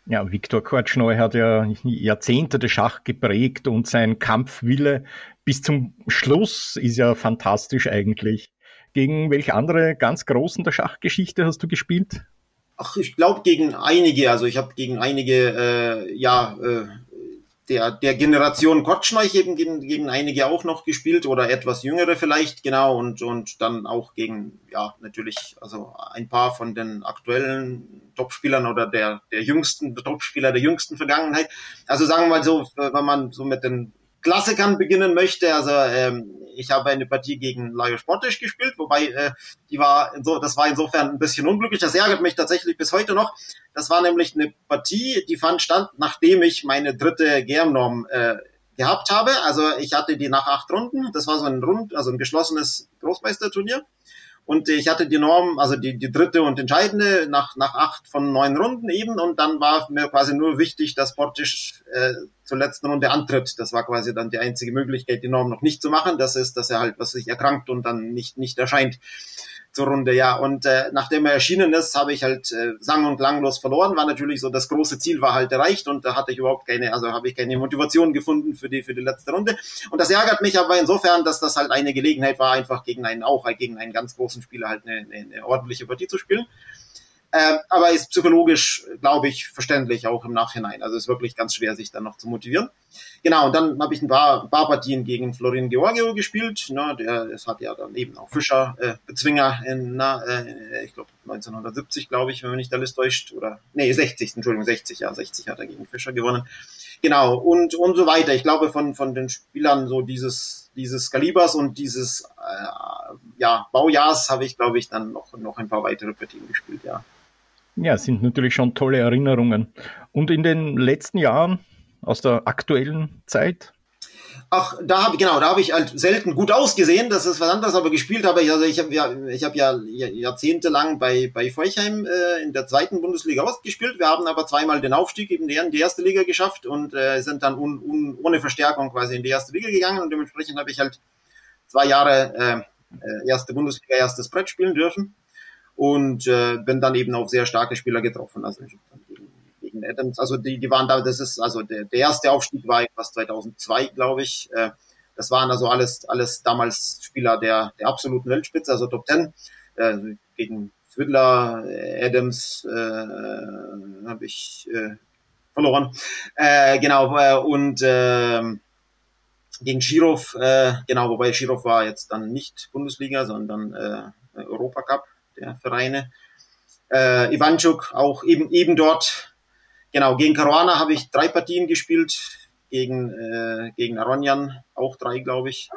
Ja, Viktor Kortschneu hat ja Jahrzehnte des Schach geprägt und sein Kampfwille bis zum Schluss ist ja fantastisch eigentlich. Gegen welche andere ganz großen der Schachgeschichte hast du gespielt? Ach, ich glaube gegen einige. Also ich habe gegen einige, äh, ja, äh, der, der Generation Kotschneich eben gegen, gegen einige auch noch gespielt oder etwas jüngere vielleicht, genau, und, und dann auch gegen, ja, natürlich, also ein paar von den aktuellen Topspielern oder der, der jüngsten Topspieler der jüngsten Vergangenheit. Also sagen wir mal so, wenn man so mit den Klassikern beginnen möchte. Also ähm, ich habe eine Partie gegen Lajos Sportisch gespielt, wobei äh, die war so, das war insofern ein bisschen unglücklich. Das ärgert mich tatsächlich bis heute noch. Das war nämlich eine Partie, die fand stand, nachdem ich meine dritte GM-Norm äh, gehabt habe. Also ich hatte die nach acht Runden. Das war so ein Rund, also ein geschlossenes Großmeisterturnier. Und ich hatte die Norm, also die, die dritte und entscheidende nach, nach acht von neun Runden eben. Und dann war mir quasi nur wichtig, dass Portisch äh, zur letzten Runde antritt. Das war quasi dann die einzige Möglichkeit, die Norm noch nicht zu machen. Das ist, dass er halt, was sich erkrankt und dann nicht, nicht erscheint zur Runde, ja. Und äh, nachdem er erschienen ist, habe ich halt äh, sang- und klanglos verloren. War natürlich so, das große Ziel war halt erreicht und da hatte ich überhaupt keine, also habe ich keine Motivation gefunden für die, für die letzte Runde. Und das ärgert mich aber insofern, dass das halt eine Gelegenheit war, einfach gegen einen, auch gegen einen ganz großen Spieler halt eine, eine, eine ordentliche Partie zu spielen. Äh, aber ist psychologisch, glaube ich, verständlich auch im Nachhinein. Also ist wirklich ganz schwer, sich dann noch zu motivieren. Genau, und dann habe ich ein paar, ein paar Partien gegen Florin Georgio gespielt. Ne, der, es hat ja dann eben auch Fischer äh, Bezwinger in, na, äh, ich glaube 1970, glaube ich, wenn man nicht alles täuscht. Oder nee, 60, Entschuldigung, 60, ja, 60 hat er gegen Fischer gewonnen. Genau, und, und so weiter. Ich glaube, von, von den Spielern so dieses, dieses Kalibers und dieses äh, ja, Baujahrs habe ich, glaube ich, dann noch, noch ein paar weitere Partien gespielt, ja. Ja, sind natürlich schon tolle Erinnerungen. Und in den letzten Jahren aus der aktuellen Zeit? Ach, da habe ich genau, da habe ich halt selten gut ausgesehen, das ist was anderes, aber gespielt habe ich, also ich habe ja, ich ja jahrzehntelang bei bei Feuchheim äh, in der zweiten Bundesliga Ost gespielt. Wir haben aber zweimal den Aufstieg in die, in die erste Liga geschafft und äh, sind dann un, un, ohne Verstärkung quasi in die erste Liga gegangen und dementsprechend habe ich halt zwei Jahre äh, äh erste Bundesliga erstes Brett spielen dürfen und äh, bin dann eben auf sehr starke Spieler getroffen. Also ich dann gegen, gegen Adams, also die, die waren da, das ist, also der, der erste Aufstieg war etwas 2002, glaube ich. Äh, das waren also alles, alles damals Spieler der, der absoluten Weltspitze, also Top Ten. Äh, gegen Fiddler, Adams äh, habe ich äh, verloren. Äh, genau, äh, und äh, gegen Schirov, äh, genau, wobei Schirov war jetzt dann nicht Bundesliga, sondern äh, Europacup der Vereine. Äh, Ivanchuk auch eben, eben dort. Genau, gegen Caruana habe ich drei Partien gespielt, gegen, äh, gegen Aronjan auch drei, glaube ich.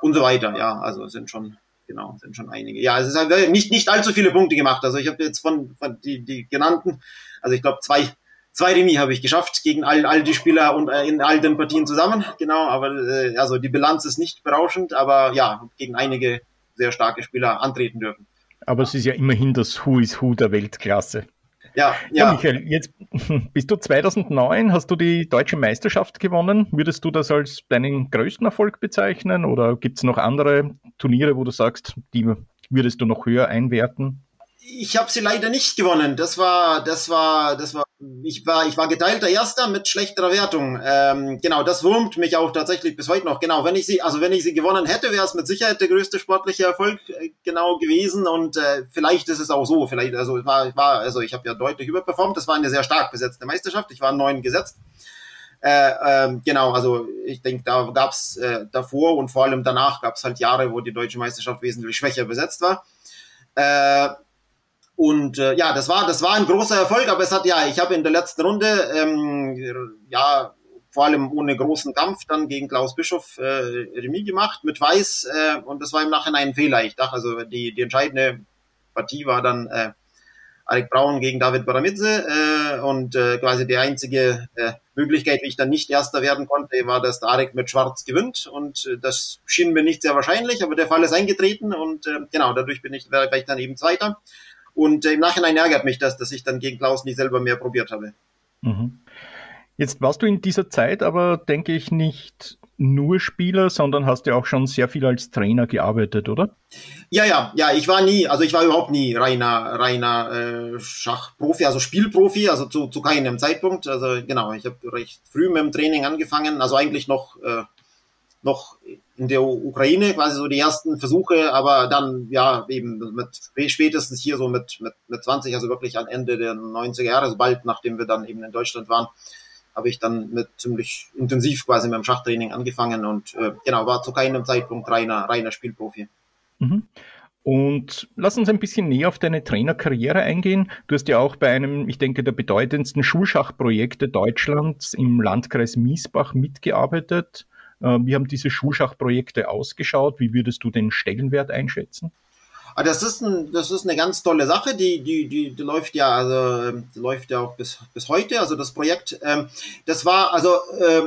Und so weiter, ja, also sind schon, genau, sind schon einige. Ja, es ist halt nicht, nicht allzu viele Punkte gemacht. Also ich habe jetzt von, von die, die genannten, also ich glaube zwei, zwei Remis habe ich geschafft gegen all, all die Spieler und äh, in all den Partien zusammen. Genau, aber äh, also die Bilanz ist nicht berauschend, aber ja, gegen einige sehr starke Spieler antreten dürfen. Aber es ist ja immerhin das Who is Who der Weltklasse. Ja, ja. ja, Michael, jetzt [laughs] bist du 2009, hast du die deutsche Meisterschaft gewonnen. Würdest du das als deinen größten Erfolg bezeichnen oder gibt es noch andere Turniere, wo du sagst, die würdest du noch höher einwerten? Ich habe sie leider nicht gewonnen. Das war, das war, das war, ich war, ich war geteilter Erster mit schlechterer Wertung. Ähm, genau, das wurmt mich auch tatsächlich bis heute noch. Genau, wenn ich sie, also wenn ich sie gewonnen hätte, wäre es mit Sicherheit der größte sportliche Erfolg äh, genau gewesen. Und äh, vielleicht ist es auch so. Vielleicht, also ich war, war, also ich habe ja deutlich überperformt. Das war eine sehr stark besetzte Meisterschaft. Ich war neun gesetzt. Äh, ähm, genau, also ich denke, da gab's äh, davor und vor allem danach gab es halt Jahre, wo die deutsche Meisterschaft wesentlich schwächer besetzt war. Äh, und äh, ja, das war, das war ein großer Erfolg, aber es hat ja, ich habe in der letzten Runde ähm, ja vor allem ohne großen Kampf dann gegen Klaus Bischof äh, Remis gemacht mit Weiß äh, und das war im Nachhinein ein Fehler. Ich dachte, also die, die entscheidende Partie war dann äh, Arik Braun gegen David Baramidze äh, und äh, quasi die einzige äh, Möglichkeit, wie ich dann nicht Erster werden konnte, war, dass der Arik mit Schwarz gewinnt und äh, das schien mir nicht sehr wahrscheinlich, aber der Fall ist eingetreten und äh, genau, dadurch bin ich, war ich dann eben Zweiter und im Nachhinein ärgert mich das, dass ich dann gegen Klaus nicht selber mehr probiert habe. Mhm. Jetzt warst du in dieser Zeit aber, denke ich, nicht nur Spieler, sondern hast ja auch schon sehr viel als Trainer gearbeitet, oder? Ja, ja, ja, ich war nie, also ich war überhaupt nie reiner, reiner äh, Schachprofi, also Spielprofi, also zu, zu keinem Zeitpunkt. Also genau, ich habe recht früh mit dem Training angefangen, also eigentlich noch, äh, noch in der Ukraine quasi so die ersten Versuche, aber dann ja eben mit spätestens hier so mit, mit, mit 20, also wirklich am Ende der 90er Jahre, also bald nachdem wir dann eben in Deutschland waren, habe ich dann mit ziemlich intensiv quasi mit dem Schachtraining angefangen und äh, genau, war zu keinem Zeitpunkt reiner, reiner Spielprofi. Mhm. Und lass uns ein bisschen näher auf deine Trainerkarriere eingehen. Du hast ja auch bei einem, ich denke, der bedeutendsten Schulschachprojekte Deutschlands im Landkreis Miesbach mitgearbeitet. Äh, wie haben diese Schulschachprojekte ausgeschaut? Wie würdest du den Stellenwert einschätzen? Ah, das ist, ein, das ist eine ganz tolle Sache, die, die, die, die läuft ja, also die läuft ja auch bis, bis heute, also das Projekt. Ähm, das war, also äh,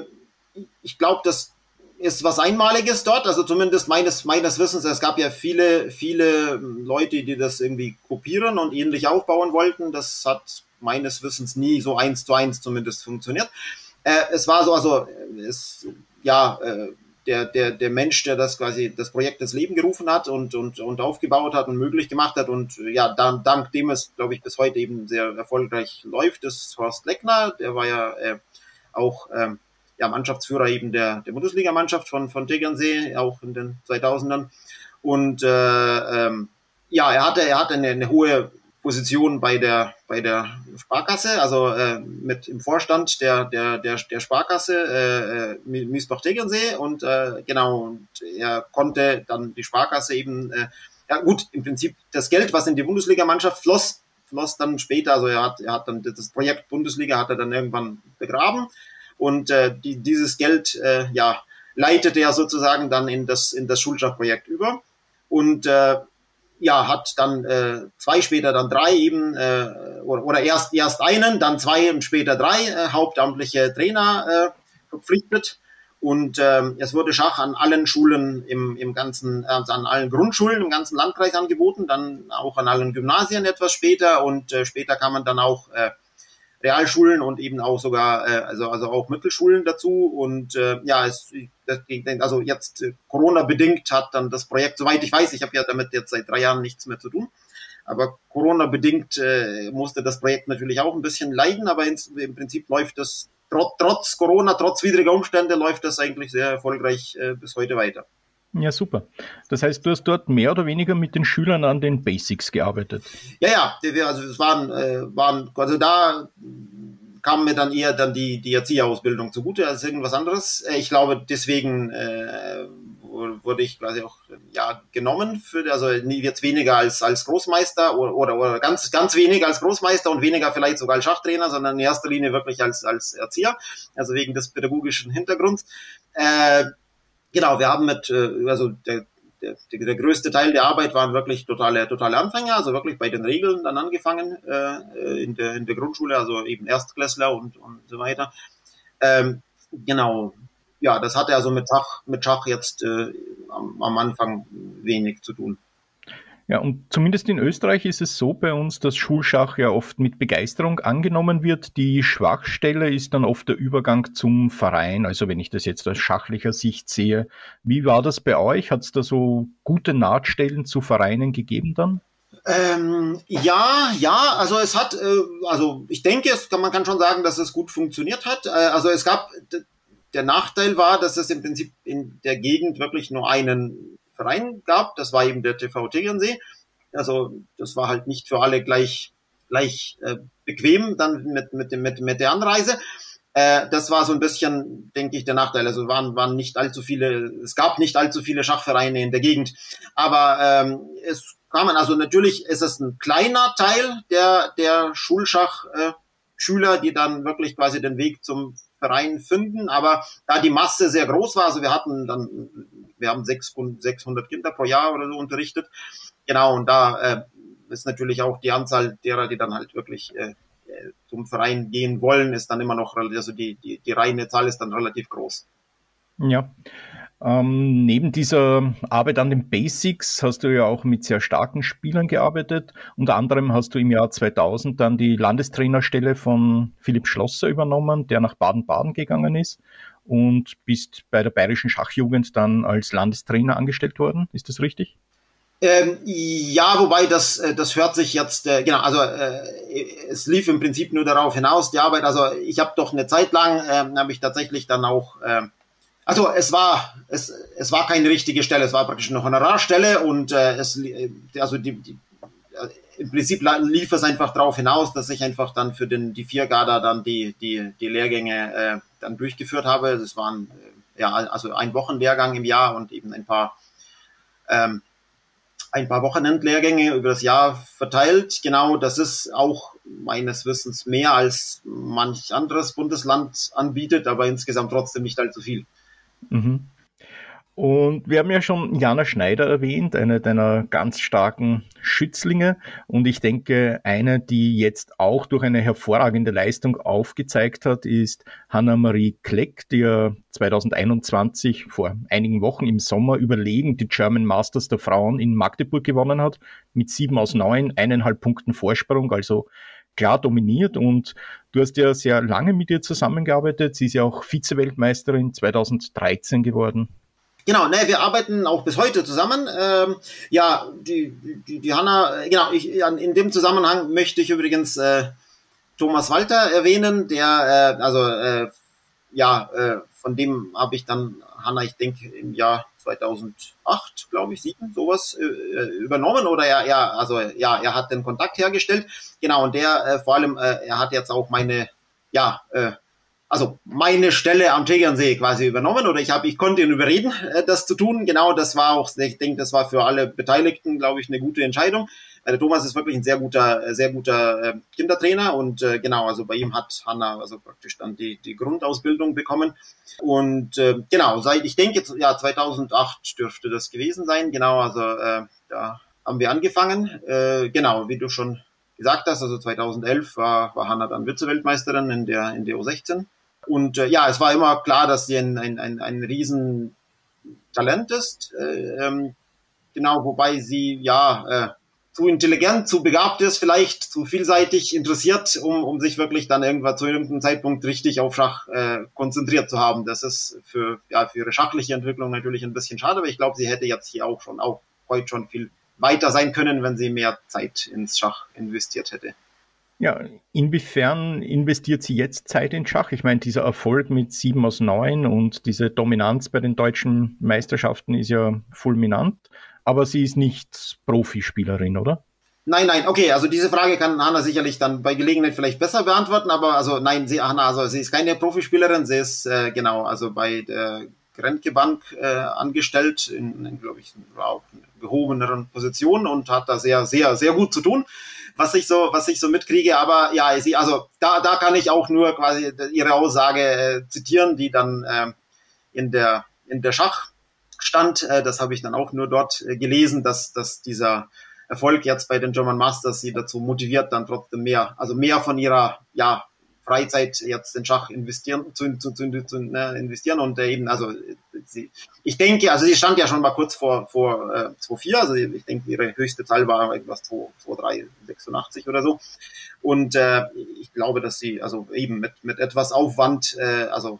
ich glaube, das ist was Einmaliges dort, also zumindest meines, meines Wissens. Es gab ja viele, viele Leute, die das irgendwie kopieren und ähnlich aufbauen wollten. Das hat meines Wissens nie so eins zu eins zumindest funktioniert. Äh, es war so, also es, ja, äh, der, der, der Mensch, der das quasi das Projekt ins Leben gerufen hat und, und, und aufgebaut hat und möglich gemacht hat. Und ja, dank, dank dem es, glaube ich, bis heute eben sehr erfolgreich läuft, ist Horst Leckner. Der war ja äh, auch ähm, ja, Mannschaftsführer eben der, der Bundesligamannschaft von, von Tegernsee, auch in den 2000ern. Und äh, ähm, ja, er hatte, er hatte eine, eine hohe Position bei der, bei der Sparkasse, also äh, mit im Vorstand der, der, der, der Sparkasse äh, äh Miesbach-Tegernsee und äh, genau, und er konnte dann die Sparkasse eben, äh, ja gut, im Prinzip das Geld, was in die Bundesligamannschaft floss, floss dann später, also er hat, er hat dann das Projekt Bundesliga hat er dann irgendwann begraben und äh, die, dieses Geld, äh, ja, leitete er sozusagen dann in das, in das Schulschachprojekt über und äh, ja, hat dann äh, zwei, später dann drei eben, äh, oder, oder erst, erst einen, dann zwei und später drei äh, hauptamtliche Trainer äh, verpflichtet. Und ähm, es wurde Schach an allen Schulen im, im ganzen, äh, an allen Grundschulen im ganzen Landkreis angeboten, dann auch an allen Gymnasien etwas später und äh, später kann man dann auch äh, Realschulen und eben auch sogar, äh, also, also auch Mittelschulen dazu. Und äh, ja, es, also jetzt äh, Corona-bedingt hat dann das Projekt, soweit ich weiß, ich habe ja damit jetzt seit drei Jahren nichts mehr zu tun, aber Corona-bedingt äh, musste das Projekt natürlich auch ein bisschen leiden, aber ins, im Prinzip läuft das trotz, trotz Corona, trotz widriger Umstände, läuft das eigentlich sehr erfolgreich äh, bis heute weiter. Ja, super. Das heißt, du hast dort mehr oder weniger mit den Schülern an den Basics gearbeitet. Ja, ja, also es waren, äh, waren also da kam mir dann eher dann die, die Erzieherausbildung zugute als irgendwas anderes. Äh, ich glaube, deswegen äh, wurde ich quasi auch ja, genommen für, also jetzt weniger als, als Großmeister oder, oder, oder ganz, ganz weniger als Großmeister und weniger vielleicht sogar als Schachtrainer, sondern in erster Linie wirklich als, als Erzieher, also wegen des pädagogischen Hintergrunds. Äh, genau, wir haben mit, äh, also der, der, der größte Teil der Arbeit waren wirklich totale, totale Anfänger, also wirklich bei den Regeln dann angefangen äh, in, der, in der Grundschule, also eben Erstklässler und, und so weiter. Ähm, genau, ja, das hatte also mit Schach, mit Schach jetzt äh, am, am Anfang wenig zu tun. Ja, und zumindest in Österreich ist es so bei uns, dass Schulschach ja oft mit Begeisterung angenommen wird. Die Schwachstelle ist dann oft der Übergang zum Verein. Also wenn ich das jetzt aus schachlicher Sicht sehe, wie war das bei euch? Hat es da so gute Nahtstellen zu Vereinen gegeben dann? Ähm, ja, ja, also es hat, äh, also ich denke, es kann, man kann schon sagen, dass es gut funktioniert hat. Äh, also es gab, der Nachteil war, dass es im Prinzip in der Gegend wirklich nur einen Verein gab. Das war eben der TV Tegernsee. Also das war halt nicht für alle gleich, gleich äh, bequem dann mit, mit, mit, mit der Anreise. Äh, das war so ein bisschen, denke ich, der Nachteil. Also waren, waren nicht allzu viele, es gab nicht allzu viele Schachvereine in der Gegend. Aber ähm, es kamen, also natürlich ist es ein kleiner Teil der, der Schulschach. Äh, Schüler, die dann wirklich quasi den Weg zum Verein finden, aber da die Masse sehr groß war, also wir hatten dann, wir haben 600 Kinder pro Jahr oder so unterrichtet, genau, und da äh, ist natürlich auch die Anzahl derer, die dann halt wirklich äh, äh zum Verein gehen wollen, ist dann immer noch, also die, die, die reine Zahl ist dann relativ groß. Ja. Ähm, neben dieser Arbeit an den Basics hast du ja auch mit sehr starken Spielern gearbeitet. Unter anderem hast du im Jahr 2000 dann die Landestrainerstelle von Philipp Schlosser übernommen, der nach Baden-Baden gegangen ist und bist bei der Bayerischen Schachjugend dann als Landestrainer angestellt worden. Ist das richtig? Ähm, ja, wobei das, äh, das hört sich jetzt, äh, genau, also äh, es lief im Prinzip nur darauf hinaus, die Arbeit, also ich habe doch eine Zeit lang, äh, habe ich tatsächlich dann auch äh, also es war es, es war keine richtige Stelle, es war praktisch eine Honorarstelle und äh, es also die, die äh, im Prinzip lief es einfach darauf hinaus, dass ich einfach dann für den die vier Garda dann die die die Lehrgänge äh, dann durchgeführt habe. Das waren äh, ja also ein Wochenlehrgang im Jahr und eben ein paar ähm, ein paar Wochenendlehrgänge über das Jahr verteilt. Genau, das ist auch meines Wissens mehr als manch anderes Bundesland anbietet, aber insgesamt trotzdem nicht allzu viel. Mhm. Und wir haben ja schon Jana Schneider erwähnt, eine deiner ganz starken Schützlinge. Und ich denke, eine, die jetzt auch durch eine hervorragende Leistung aufgezeigt hat, ist Hanna-Marie Kleck, die ja 2021 vor einigen Wochen im Sommer überlegen die German Masters der Frauen in Magdeburg gewonnen hat, mit sieben aus neun, eineinhalb Punkten Vorsprung. Also klar dominiert und du hast ja sehr lange mit ihr zusammengearbeitet. Sie ist ja auch Vize-Weltmeisterin 2013 geworden. Genau, ne, wir arbeiten auch bis heute zusammen. Ähm, ja, die, die, die Hanna, genau, ich, in dem Zusammenhang möchte ich übrigens äh, Thomas Walter erwähnen, der, äh, also, äh, ja, äh, von dem habe ich dann Hanna, ich denke, im Jahr 2008, glaube ich, sieben, sowas äh, übernommen oder er, er, also ja, er hat den Kontakt hergestellt. Genau, und der äh, vor allem, äh, er hat jetzt auch meine, ja, äh, also meine Stelle am Tegernsee quasi übernommen oder ich habe, ich konnte ihn überreden, äh, das zu tun. Genau, das war auch, ich denke, das war für alle Beteiligten, glaube ich, eine gute Entscheidung. Äh, der Thomas ist wirklich ein sehr guter, äh, sehr guter äh, Kindertrainer und äh, genau, also bei ihm hat Hanna also praktisch dann die, die Grundausbildung bekommen. Und äh, genau, seit ich denke, ja, 2008 dürfte das gewesen sein. Genau, also äh, da haben wir angefangen. Äh, genau, wie du schon gesagt hast, also 2011 war, war Hanna dann Vize-Weltmeisterin in der, in der U16. Und äh, ja, es war immer klar, dass sie ein, ein, ein, ein Riesentalent ist. Äh, ähm, genau, wobei sie ja äh, zu intelligent, zu begabt ist, vielleicht zu vielseitig interessiert, um, um sich wirklich dann irgendwann zu irgendeinem Zeitpunkt richtig auf Schach äh, konzentriert zu haben. Das ist für, ja, für ihre schachliche Entwicklung natürlich ein bisschen schade, aber ich glaube, sie hätte jetzt hier auch schon, auch heute schon viel weiter sein können, wenn sie mehr Zeit ins Schach investiert hätte. Ja, inwiefern investiert sie jetzt Zeit in Schach? Ich meine, dieser Erfolg mit 7 aus 9 und diese Dominanz bei den deutschen Meisterschaften ist ja fulminant, aber sie ist nicht Profispielerin, oder? Nein, nein, okay, also diese Frage kann Hanna sicherlich dann bei Gelegenheit vielleicht besser beantworten, aber also nein, sie, Hanna, also sie ist keine Profispielerin, sie ist äh, genau, also bei der Grenke Bank äh, angestellt, in, in glaube ich, auch gehobeneren Position und hat da sehr, sehr, sehr gut zu tun was ich so, was ich so mitkriege. Aber ja, also da, da kann ich auch nur quasi ihre Aussage äh, zitieren, die dann äh, in der in der Schach stand. Äh, das habe ich dann auch nur dort äh, gelesen, dass dass dieser Erfolg jetzt bei den German Masters sie dazu motiviert, dann trotzdem mehr, also mehr von ihrer ja Freizeit jetzt in Schach investieren, zu, zu, zu, zu ne, investieren und äh, eben, also sie, ich denke, also sie stand ja schon mal kurz vor, vor äh, 2,4, also ich denke, ihre höchste Zahl war irgendwas 2,386 oder so. Und äh, ich glaube, dass sie, also eben mit, mit etwas Aufwand, äh, also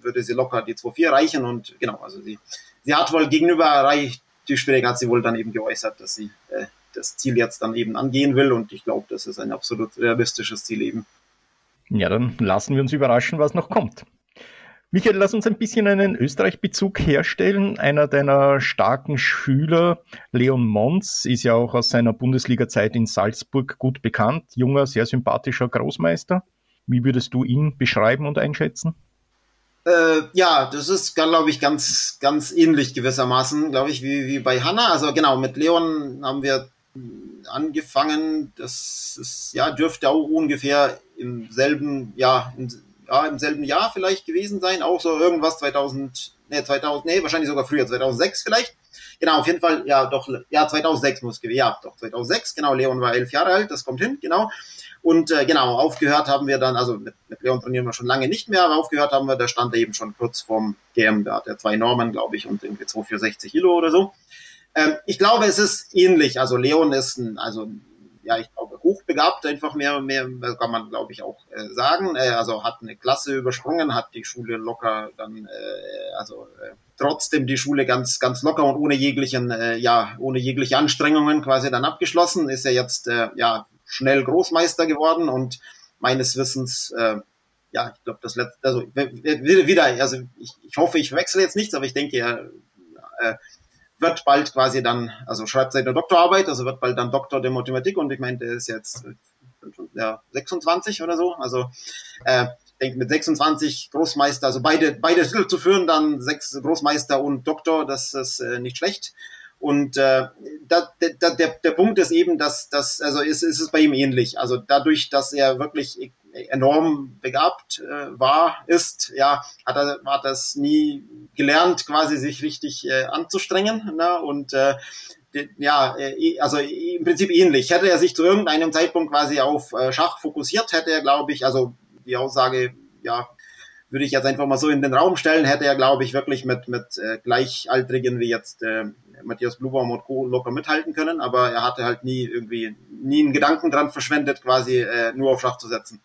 würde sie locker die 2,4 reichen und genau, also sie, sie hat wohl gegenüber Rai Tischberg hat sie wohl dann eben geäußert, dass sie äh, das Ziel jetzt dann eben angehen will und ich glaube, das ist ein absolut realistisches Ziel eben. Ja, dann lassen wir uns überraschen, was noch kommt. Michael, lass uns ein bisschen einen Österreich-Bezug herstellen. Einer deiner starken Schüler, Leon Mons, ist ja auch aus seiner Bundesliga-Zeit in Salzburg gut bekannt. Junger, sehr sympathischer Großmeister. Wie würdest du ihn beschreiben und einschätzen? Äh, ja, das ist, glaube ich, ganz, ganz ähnlich gewissermaßen, glaube ich, wie, wie bei Hanna. Also genau, mit Leon haben wir angefangen. Das ist, ja, dürfte auch ungefähr im selben, ja, im ja, im selben Jahr vielleicht gewesen sein, auch so irgendwas 2000, nee, 2000, nee, wahrscheinlich sogar früher, 2006 vielleicht. Genau, auf jeden Fall, ja, doch, ja, 2006 muss gewesen, ja, doch, 2006, genau, Leon war elf Jahre alt, das kommt hin, genau. Und äh, genau, aufgehört haben wir dann, also mit, mit Leon trainieren wir schon lange nicht mehr, aber aufgehört haben wir, da stand er eben schon kurz vorm GM, da hat er zwei Normen, glaube ich, und irgendwie 2 für 60 Kilo oder so. Ähm, ich glaube, es ist ähnlich, also Leon ist ein, also ja, ich glaube, hochbegabt einfach mehr, mehr, kann man glaube ich auch äh, sagen. Äh, also hat eine Klasse übersprungen, hat die Schule locker dann, äh, also äh, trotzdem die Schule ganz, ganz locker und ohne jeglichen, äh, ja, ohne jegliche Anstrengungen quasi dann abgeschlossen. Ist er jetzt, äh, ja, schnell Großmeister geworden und meines Wissens, äh, ja, ich glaube, das letzte, also wieder, also ich, ich hoffe, ich wechsle jetzt nichts, aber ich denke, er äh, wird bald quasi dann, also schreibt seine Doktorarbeit, also wird bald dann Doktor der Mathematik und ich meine, der ist jetzt ja, 26 oder so, also äh, denke mit 26 Großmeister, also beide, beide Titel zu führen, dann sechs Großmeister und Doktor, das ist äh, nicht schlecht. Und äh, da, da, der, der Punkt ist eben, dass, dass also ist, ist es bei ihm ähnlich. Also dadurch, dass er wirklich enorm begabt äh, war, ist, ja, hat er hat das nie gelernt, quasi sich richtig äh, anzustrengen. Ne? Und äh, ja, äh, also im Prinzip ähnlich. Hätte er sich zu irgendeinem Zeitpunkt quasi auf äh, Schach fokussiert, hätte er, glaube ich, also die Aussage, ja, würde ich jetzt einfach mal so in den Raum stellen, hätte er, glaube ich, wirklich mit, mit äh, Gleichaltrigen wie jetzt Matthias Blubaum und Co. locker mithalten können, aber er hatte halt nie irgendwie, nie einen Gedanken dran verschwendet, quasi äh, nur auf Schach zu setzen.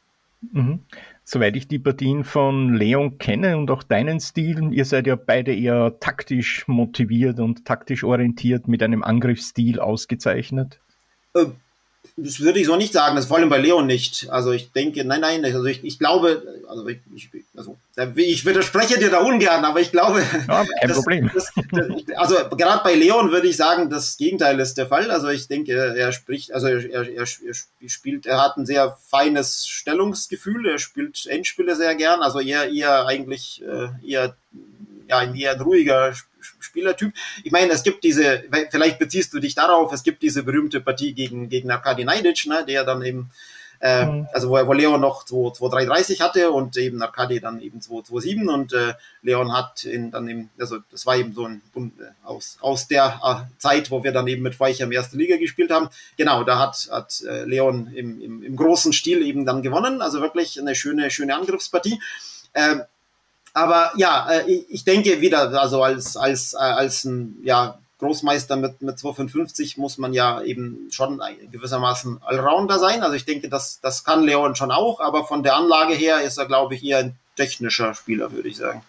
Mhm. Soweit ich die Partien von Leon kenne und auch deinen Stil, ihr seid ja beide eher taktisch motiviert und taktisch orientiert mit einem Angriffsstil ausgezeichnet. Äh, das würde ich so nicht sagen, das vor allem bei Leon nicht. Also ich denke, nein, nein, also ich, ich glaube, also ich, ich, also ich widerspreche dir da ungern, aber ich glaube, ja, kein das, Problem. Das, also gerade bei Leon würde ich sagen, das Gegenteil ist der Fall. Also ich denke, er spricht, also er, er, er spielt, er hat ein sehr feines Stellungsgefühl, er spielt Endspiele sehr gern, also eher, eher eigentlich äh, eher ja, ein eher ruhiger Spielertyp. Ich meine, es gibt diese, vielleicht beziehst du dich darauf, es gibt diese berühmte Partie gegen, gegen Arkadi Naidic, ne, der dann eben, äh, mhm. also wo, wo Leon noch 2,330 hatte und eben Arkadi dann eben 2,27 und äh, Leon hat in, dann eben, also das war eben so ein äh, aus, aus der äh, Zeit, wo wir dann eben mit Weicher im erste Liga gespielt haben. Genau, da hat, hat äh, Leon im, im, im großen Stil eben dann gewonnen, also wirklich eine schöne, schöne Angriffspartie. Ähm, aber ja, äh, ich denke wieder, also als, als, äh, als ein ja, Großmeister mit, mit 255 muss man ja eben schon gewissermaßen Allrounder sein. Also ich denke, das, das kann Leon schon auch, aber von der Anlage her ist er, glaube ich, eher ein technischer Spieler, würde ich sagen.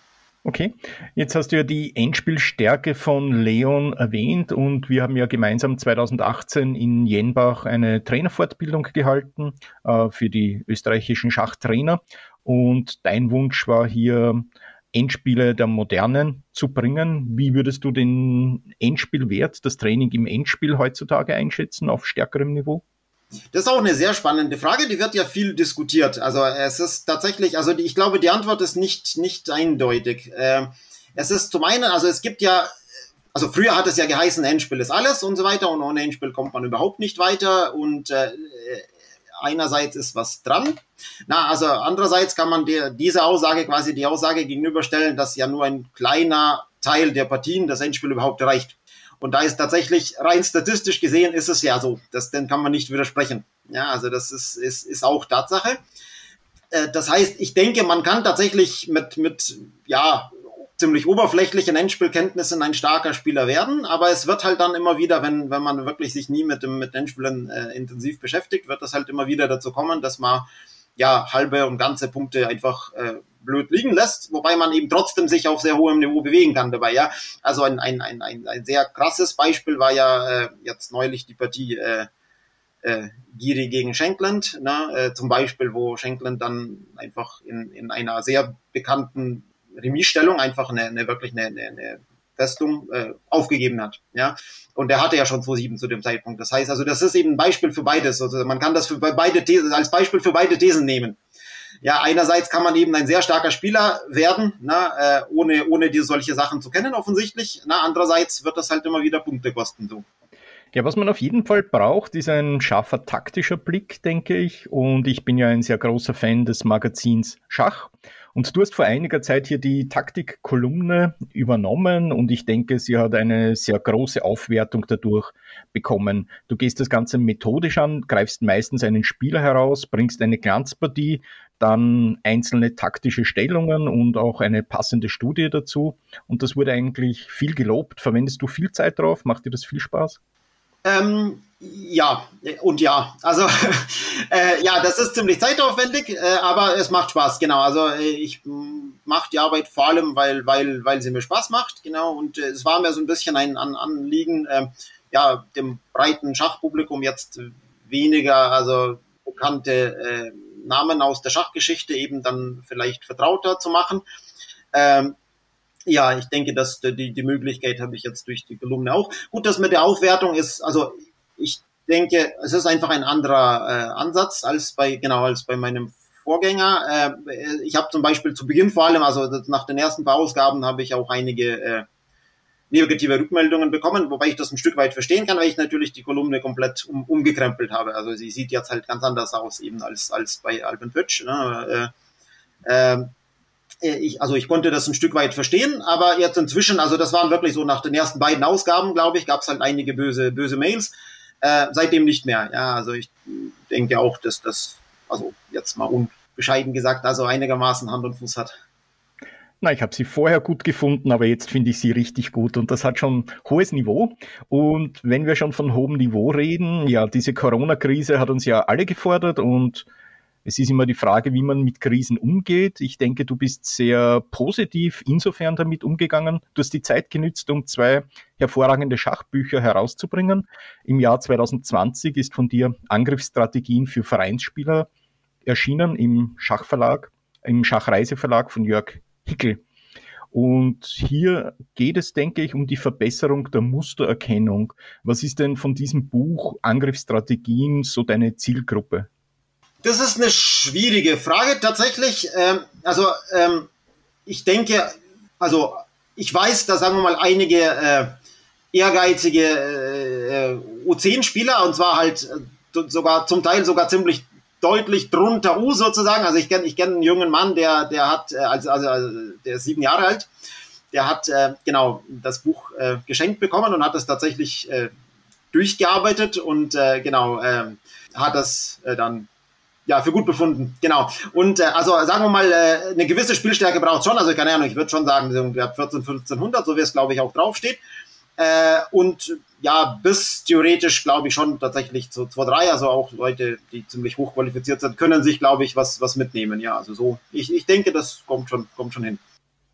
Okay, jetzt hast du ja die Endspielstärke von Leon erwähnt und wir haben ja gemeinsam 2018 in Jenbach eine Trainerfortbildung gehalten äh, für die österreichischen Schachtrainer und dein Wunsch war hier, Endspiele der Modernen zu bringen. Wie würdest du den Endspielwert, das Training im Endspiel heutzutage einschätzen auf stärkerem Niveau? Das ist auch eine sehr spannende Frage, die wird ja viel diskutiert. Also es ist tatsächlich, also ich glaube, die Antwort ist nicht, nicht eindeutig. Ähm, es ist zum einen, also es gibt ja, also früher hat es ja geheißen, Endspiel ist alles und so weiter und ohne Endspiel kommt man überhaupt nicht weiter und äh, einerseits ist was dran. Na, also andererseits kann man der, diese Aussage quasi die Aussage gegenüberstellen, dass ja nur ein kleiner Teil der Partien das Endspiel überhaupt erreicht. Und da ist tatsächlich rein statistisch gesehen ist es ja so. Das, den kann man nicht widersprechen. Ja, also das ist, ist, ist auch Tatsache. Äh, das heißt, ich denke, man kann tatsächlich mit, mit, ja, ziemlich oberflächlichen Endspielkenntnissen ein starker Spieler werden, aber es wird halt dann immer wieder, wenn, wenn man wirklich sich nie mit dem mit Endspielen äh, intensiv beschäftigt, wird das halt immer wieder dazu kommen, dass man ja halbe und ganze Punkte einfach äh, blöd liegen lässt, wobei man eben trotzdem sich auf sehr hohem Niveau bewegen kann dabei, ja. Also ein, ein, ein, ein, ein sehr krasses Beispiel war ja äh, jetzt neulich die Partie äh, äh, Giri gegen Schenkland, ne? äh, zum Beispiel, wo Schenkland dann einfach in, in einer sehr bekannten Remisstellung einfach eine, eine wirklich eine, eine, eine Festung äh, aufgegeben hat. Ja, und er hatte ja schon 2-7 zu dem Zeitpunkt. Das heißt, also das ist eben ein Beispiel für beides. Also man kann das für beide Thesen, als Beispiel für beide Thesen nehmen. Ja, einerseits kann man eben ein sehr starker Spieler werden, na, äh, ohne ohne diese solche Sachen zu kennen offensichtlich. Na, andererseits wird das halt immer wieder Punkte kosten. So. Ja, was man auf jeden Fall braucht, ist ein scharfer taktischer Blick, denke ich. Und ich bin ja ein sehr großer Fan des Magazins Schach. Und du hast vor einiger Zeit hier die Taktikkolumne übernommen und ich denke, sie hat eine sehr große Aufwertung dadurch bekommen. Du gehst das Ganze methodisch an, greifst meistens einen Spieler heraus, bringst eine Glanzpartie, dann einzelne taktische Stellungen und auch eine passende Studie dazu. Und das wurde eigentlich viel gelobt. Verwendest du viel Zeit drauf? Macht dir das viel Spaß? Ähm, ja, und ja. Also, [laughs] äh, ja, das ist ziemlich zeitaufwendig, äh, aber es macht Spaß, genau. Also, äh, ich mache die Arbeit vor allem, weil, weil, weil sie mir Spaß macht, genau. Und äh, es war mir so ein bisschen ein An Anliegen, äh, ja, dem breiten Schachpublikum jetzt weniger, also bekannte äh, Namen aus der Schachgeschichte eben dann vielleicht vertrauter zu machen. Ähm, ja, ich denke, dass die, die Möglichkeit habe ich jetzt durch die Kolumne auch. Gut, das mit der Aufwertung ist, also ich denke, es ist einfach ein anderer äh, Ansatz als bei, genau, als bei meinem Vorgänger. Äh, ich habe zum Beispiel zu Beginn vor allem, also nach den ersten paar Ausgaben habe ich auch einige äh, negative Rückmeldungen bekommen, wobei ich das ein Stück weit verstehen kann, weil ich natürlich die Kolumne komplett um, umgekrempelt habe. Also sie sieht jetzt halt ganz anders aus eben als, als bei Alvin Twitch. Ne? Äh, äh, ich, also ich konnte das ein Stück weit verstehen, aber jetzt inzwischen, also das waren wirklich so nach den ersten beiden Ausgaben, glaube ich, gab es halt einige böse, böse Mails. Äh, seitdem nicht mehr. Ja, also ich denke auch, dass das, also jetzt mal unbescheiden gesagt, also einigermaßen Hand und Fuß hat. Na, ich habe sie vorher gut gefunden, aber jetzt finde ich sie richtig gut und das hat schon hohes Niveau. Und wenn wir schon von hohem Niveau reden, ja, diese Corona-Krise hat uns ja alle gefordert und es ist immer die Frage, wie man mit Krisen umgeht. Ich denke, du bist sehr positiv insofern damit umgegangen. Du hast die Zeit genützt, um zwei hervorragende Schachbücher herauszubringen. Im Jahr 2020 ist von dir Angriffsstrategien für Vereinsspieler erschienen im Schachverlag, im Schachreiseverlag von Jörg Hickel. Und hier geht es, denke ich, um die Verbesserung der Mustererkennung. Was ist denn von diesem Buch Angriffsstrategien so deine Zielgruppe? Das ist eine schwierige Frage tatsächlich. Ähm, also ähm, ich denke, also ich weiß, da sagen wir mal einige äh, ehrgeizige äh, U10-Spieler und zwar halt äh, sogar zum Teil sogar ziemlich deutlich drunter U sozusagen. Also ich kenne ich kenn einen jungen Mann, der der hat also, also der ist sieben Jahre alt, der hat äh, genau das Buch äh, geschenkt bekommen und hat das tatsächlich äh, durchgearbeitet und äh, genau äh, hat das äh, dann ja, für gut befunden, genau. Und äh, also sagen wir mal, äh, eine gewisse Spielstärke braucht schon, also keine Ahnung, ich würde schon sagen, so 14, 1500, so wie es glaube ich auch draufsteht. Äh, und ja, bis theoretisch glaube ich schon tatsächlich zu 2-3, also auch Leute, die ziemlich hochqualifiziert sind, können sich, glaube ich, was, was mitnehmen. Ja, also so, ich, ich denke, das kommt schon, kommt schon hin.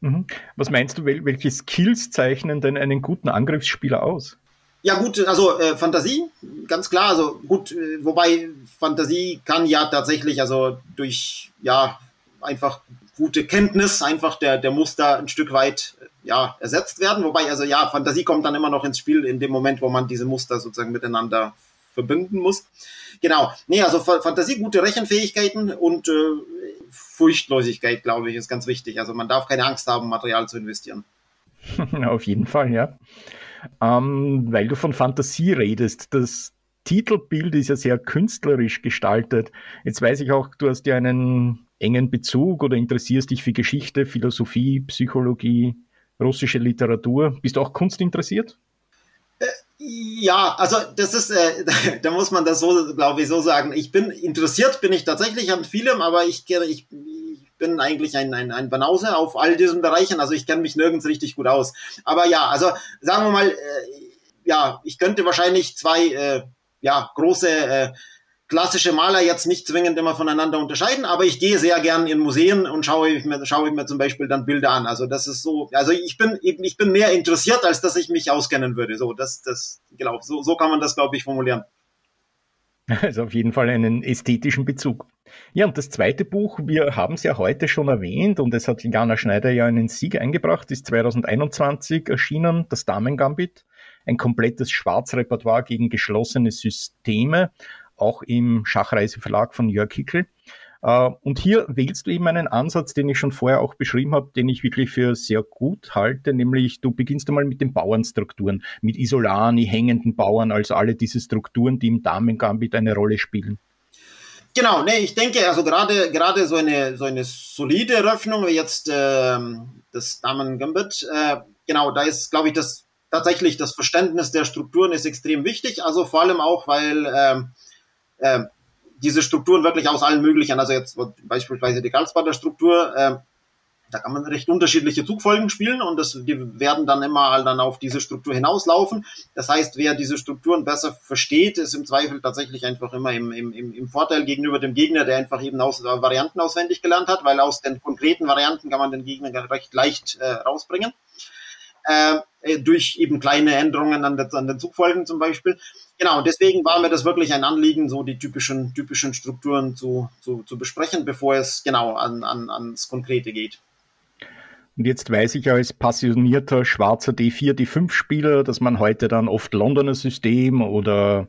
Mhm. Was meinst du, welche Skills zeichnen denn einen guten Angriffsspieler aus? Ja, gut, also äh, Fantasie, ganz klar. Also gut, äh, wobei Fantasie kann ja tatsächlich, also durch ja einfach gute Kenntnis einfach der, der Muster ein Stück weit ja, ersetzt werden. Wobei, also ja, Fantasie kommt dann immer noch ins Spiel in dem Moment, wo man diese Muster sozusagen miteinander verbinden muss. Genau. Nee, also Fantasie, gute Rechenfähigkeiten und äh, Furchtlosigkeit, glaube ich, ist ganz wichtig. Also man darf keine Angst haben, Material zu investieren. [laughs] Auf jeden Fall, ja ähm, weil du von Fantasie redest. Das Titelbild ist ja sehr künstlerisch gestaltet. Jetzt weiß ich auch, du hast ja einen engen Bezug oder interessierst dich für Geschichte, Philosophie, Psychologie, russische Literatur. Bist du auch Kunst interessiert? Äh, ja, also das ist, äh, [laughs] da muss man das so, glaube ich, so sagen. Ich bin interessiert, bin ich tatsächlich an vielem, aber ich, ich, bin eigentlich ein, ein, ein Banause auf all diesen Bereichen, also ich kenne mich nirgends richtig gut aus. Aber ja, also sagen wir mal, äh, ja, ich könnte wahrscheinlich zwei äh, ja, große äh, klassische Maler jetzt nicht zwingend immer voneinander unterscheiden, aber ich gehe sehr gern in Museen und schaue mir, schaue mir zum Beispiel dann Bilder an. Also das ist so, also ich bin, ich bin mehr interessiert, als dass ich mich auskennen würde. So, das, das, genau, so, so kann man das, glaube ich, formulieren. [laughs] Also auf jeden Fall einen ästhetischen Bezug. Ja, und das zweite Buch, wir haben es ja heute schon erwähnt und es hat Jana Schneider ja einen Sieg eingebracht, ist 2021 erschienen, das Damengambit, ein komplettes Schwarzrepertoire gegen geschlossene Systeme, auch im Schachreiseverlag von Jörg Hickel. Äh, und hier wählst du eben einen Ansatz, den ich schon vorher auch beschrieben habe, den ich wirklich für sehr gut halte, nämlich du beginnst einmal mit den Bauernstrukturen, mit Isolani, hängenden Bauern, also alle diese Strukturen, die im Damengambit eine Rolle spielen. Genau, nee, ich denke, also gerade gerade so eine so eine solide Eröffnung wie jetzt ähm, das Damen Gambit, äh, genau, da ist, glaube ich, das tatsächlich das Verständnis der Strukturen ist extrem wichtig. Also vor allem auch, weil ähm, äh, diese Strukturen wirklich aus allen möglichen, also jetzt beispielsweise die Karlsbader Struktur, äh, da kann man recht unterschiedliche Zugfolgen spielen und das, die werden dann immer dann auf diese Struktur hinauslaufen. Das heißt, wer diese Strukturen besser versteht, ist im Zweifel tatsächlich einfach immer im, im, im Vorteil gegenüber dem Gegner, der einfach eben aus äh, Varianten auswendig gelernt hat, weil aus den konkreten Varianten kann man den Gegner recht leicht äh, rausbringen. Äh, äh, durch eben kleine Änderungen an, der, an den Zugfolgen zum Beispiel. Genau, deswegen war mir das wirklich ein Anliegen, so die typischen, typischen Strukturen zu, zu, zu besprechen, bevor es genau an, an, ans Konkrete geht. Und jetzt weiß ich als passionierter schwarzer D4, D5-Spieler, dass man heute dann oft Londoner System oder,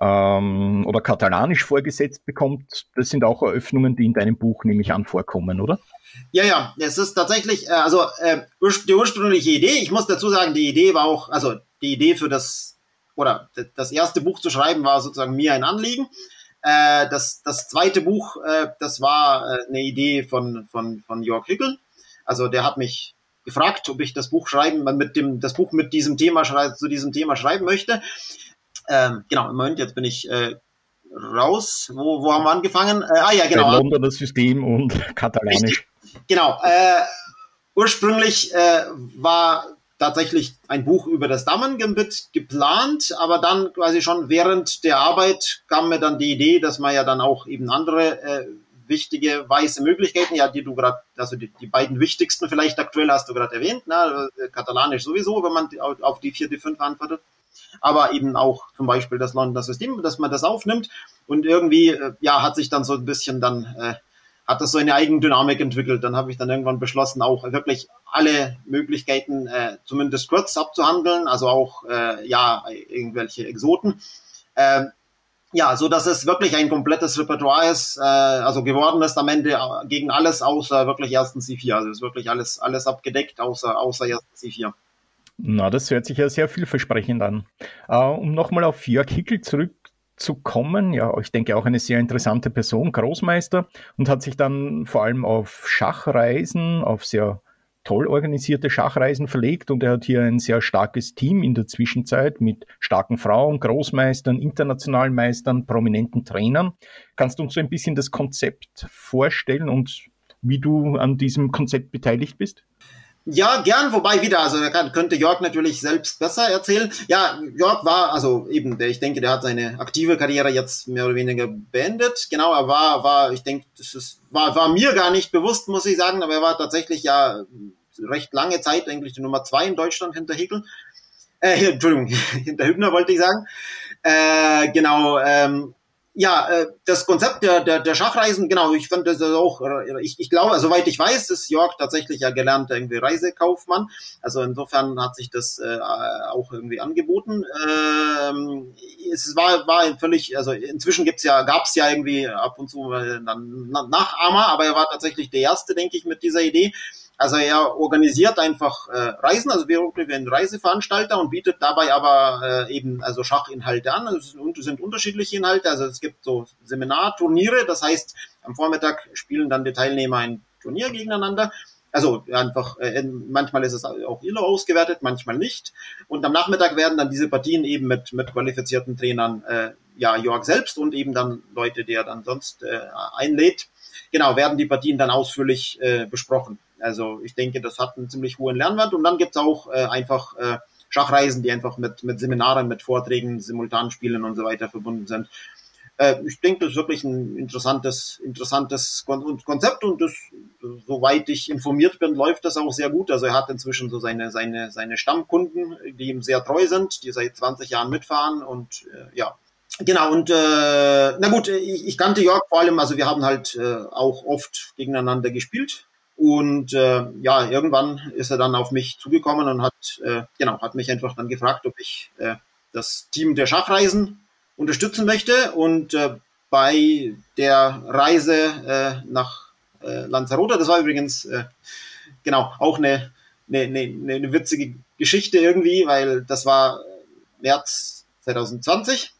ähm, oder katalanisch vorgesetzt bekommt. Das sind auch Eröffnungen, die in deinem Buch, nehme ich an, vorkommen, oder? Ja, ja, es ist tatsächlich, äh, also äh, die ursprüngliche Idee, ich muss dazu sagen, die Idee war auch, also die Idee für das, oder das erste Buch zu schreiben, war sozusagen mir ein Anliegen. Äh, das, das zweite Buch, äh, das war äh, eine Idee von, von, von Jörg Hickel, also der hat mich gefragt, ob ich das Buch schreiben, mit dem, das Buch mit diesem Thema zu diesem Thema schreiben möchte. Ähm, genau, im Moment, jetzt bin ich äh, raus. Wo, wo haben wir angefangen? Äh, ah ja, genau. Bei Londoner System und [laughs] Katalanisch. Richtig. Genau. Äh, ursprünglich äh, war tatsächlich ein Buch über das Dammengambit geplant, aber dann quasi schon während der Arbeit kam mir dann die Idee, dass man ja dann auch eben andere äh, wichtige weiße Möglichkeiten, ja, die du gerade, also die, die, beiden wichtigsten vielleicht aktuell hast du gerade erwähnt, ne, Katalanisch sowieso, wenn man auf die vierte, fünf antwortet, aber eben auch zum Beispiel das Londoner System, dass man das aufnimmt und irgendwie, äh, ja, hat sich dann so ein bisschen dann, äh, hat das so eine Eigendynamik entwickelt. Dann habe ich dann irgendwann beschlossen, auch wirklich alle Möglichkeiten äh, zumindest kurz abzuhandeln, also auch, äh, ja, irgendwelche Exoten. Äh, ja, so dass es wirklich ein komplettes Repertoire ist, äh, also geworden ist am Ende äh, gegen alles außer wirklich ersten C4. Also ist wirklich alles, alles abgedeckt außer, außer ersten C4. Na, das hört sich ja sehr vielversprechend an. Uh, um nochmal auf Jörg Hickel zurückzukommen, ja, ich denke auch eine sehr interessante Person, Großmeister, und hat sich dann vor allem auf Schachreisen, auf sehr toll organisierte Schachreisen verlegt und er hat hier ein sehr starkes Team in der Zwischenzeit mit starken Frauen, Großmeistern, internationalen Meistern, prominenten Trainern. Kannst du uns so ein bisschen das Konzept vorstellen und wie du an diesem Konzept beteiligt bist? Ja, gern, wobei wieder, also da kann, könnte Jörg natürlich selbst besser erzählen. Ja, Jörg war, also eben, der, ich denke, der hat seine aktive Karriere jetzt mehr oder weniger beendet. Genau, er war, war, ich denke, das ist, war, war mir gar nicht bewusst, muss ich sagen, aber er war tatsächlich ja recht lange Zeit eigentlich die Nummer zwei in Deutschland hinter Hickel. Äh, [laughs] Entschuldigung, [laughs] hinter Hübner wollte ich sagen. Äh, genau, ähm, ja, äh, das Konzept der, der, der Schachreisen, genau, ich fand das auch, äh, ich, ich glaube, soweit ich weiß, ist Jörg tatsächlich ja gelernter irgendwie Reisekaufmann. Also insofern hat sich das äh, auch irgendwie angeboten. Ähm, es war, war völlig, also inzwischen gibt's ja, gab's ja irgendwie ab und zu äh, dann Nachahmer, aber er war tatsächlich der Erste, denke ich, mit dieser Idee. Also er organisiert einfach äh, Reisen, also wir sind ein Reiseveranstalter und bietet dabei aber äh, eben also Schachinhalte an. Es sind, sind unterschiedliche Inhalte. Also es gibt so Seminarturniere, das heißt am Vormittag spielen dann die Teilnehmer ein Turnier gegeneinander. Also einfach, äh, manchmal ist es auch ILO ausgewertet, manchmal nicht. Und am Nachmittag werden dann diese Partien eben mit, mit qualifizierten Trainern, äh, ja, Jörg selbst und eben dann Leute, die er dann sonst äh, einlädt, genau, werden die Partien dann ausführlich äh, besprochen. Also ich denke, das hat einen ziemlich hohen Lernwert. Und dann gibt's auch äh, einfach äh, Schachreisen, die einfach mit, mit Seminaren, mit Vorträgen, Simultanspielen und so weiter verbunden sind. Äh, ich denke, das ist wirklich ein interessantes, interessantes Konzept und das, soweit ich informiert bin, läuft das auch sehr gut. Also er hat inzwischen so seine, seine, seine Stammkunden, die ihm sehr treu sind, die seit 20 Jahren mitfahren und äh, ja, Genau, und äh, na gut, ich, ich kannte Jörg vor allem, also wir haben halt äh, auch oft gegeneinander gespielt. Und äh, ja, irgendwann ist er dann auf mich zugekommen und hat, äh, genau, hat mich einfach dann gefragt, ob ich äh, das Team der Schachreisen unterstützen möchte. Und äh, bei der Reise äh, nach äh, Lanzarote. Das war übrigens äh, genau auch eine, eine, eine, eine witzige Geschichte irgendwie, weil das war März 2020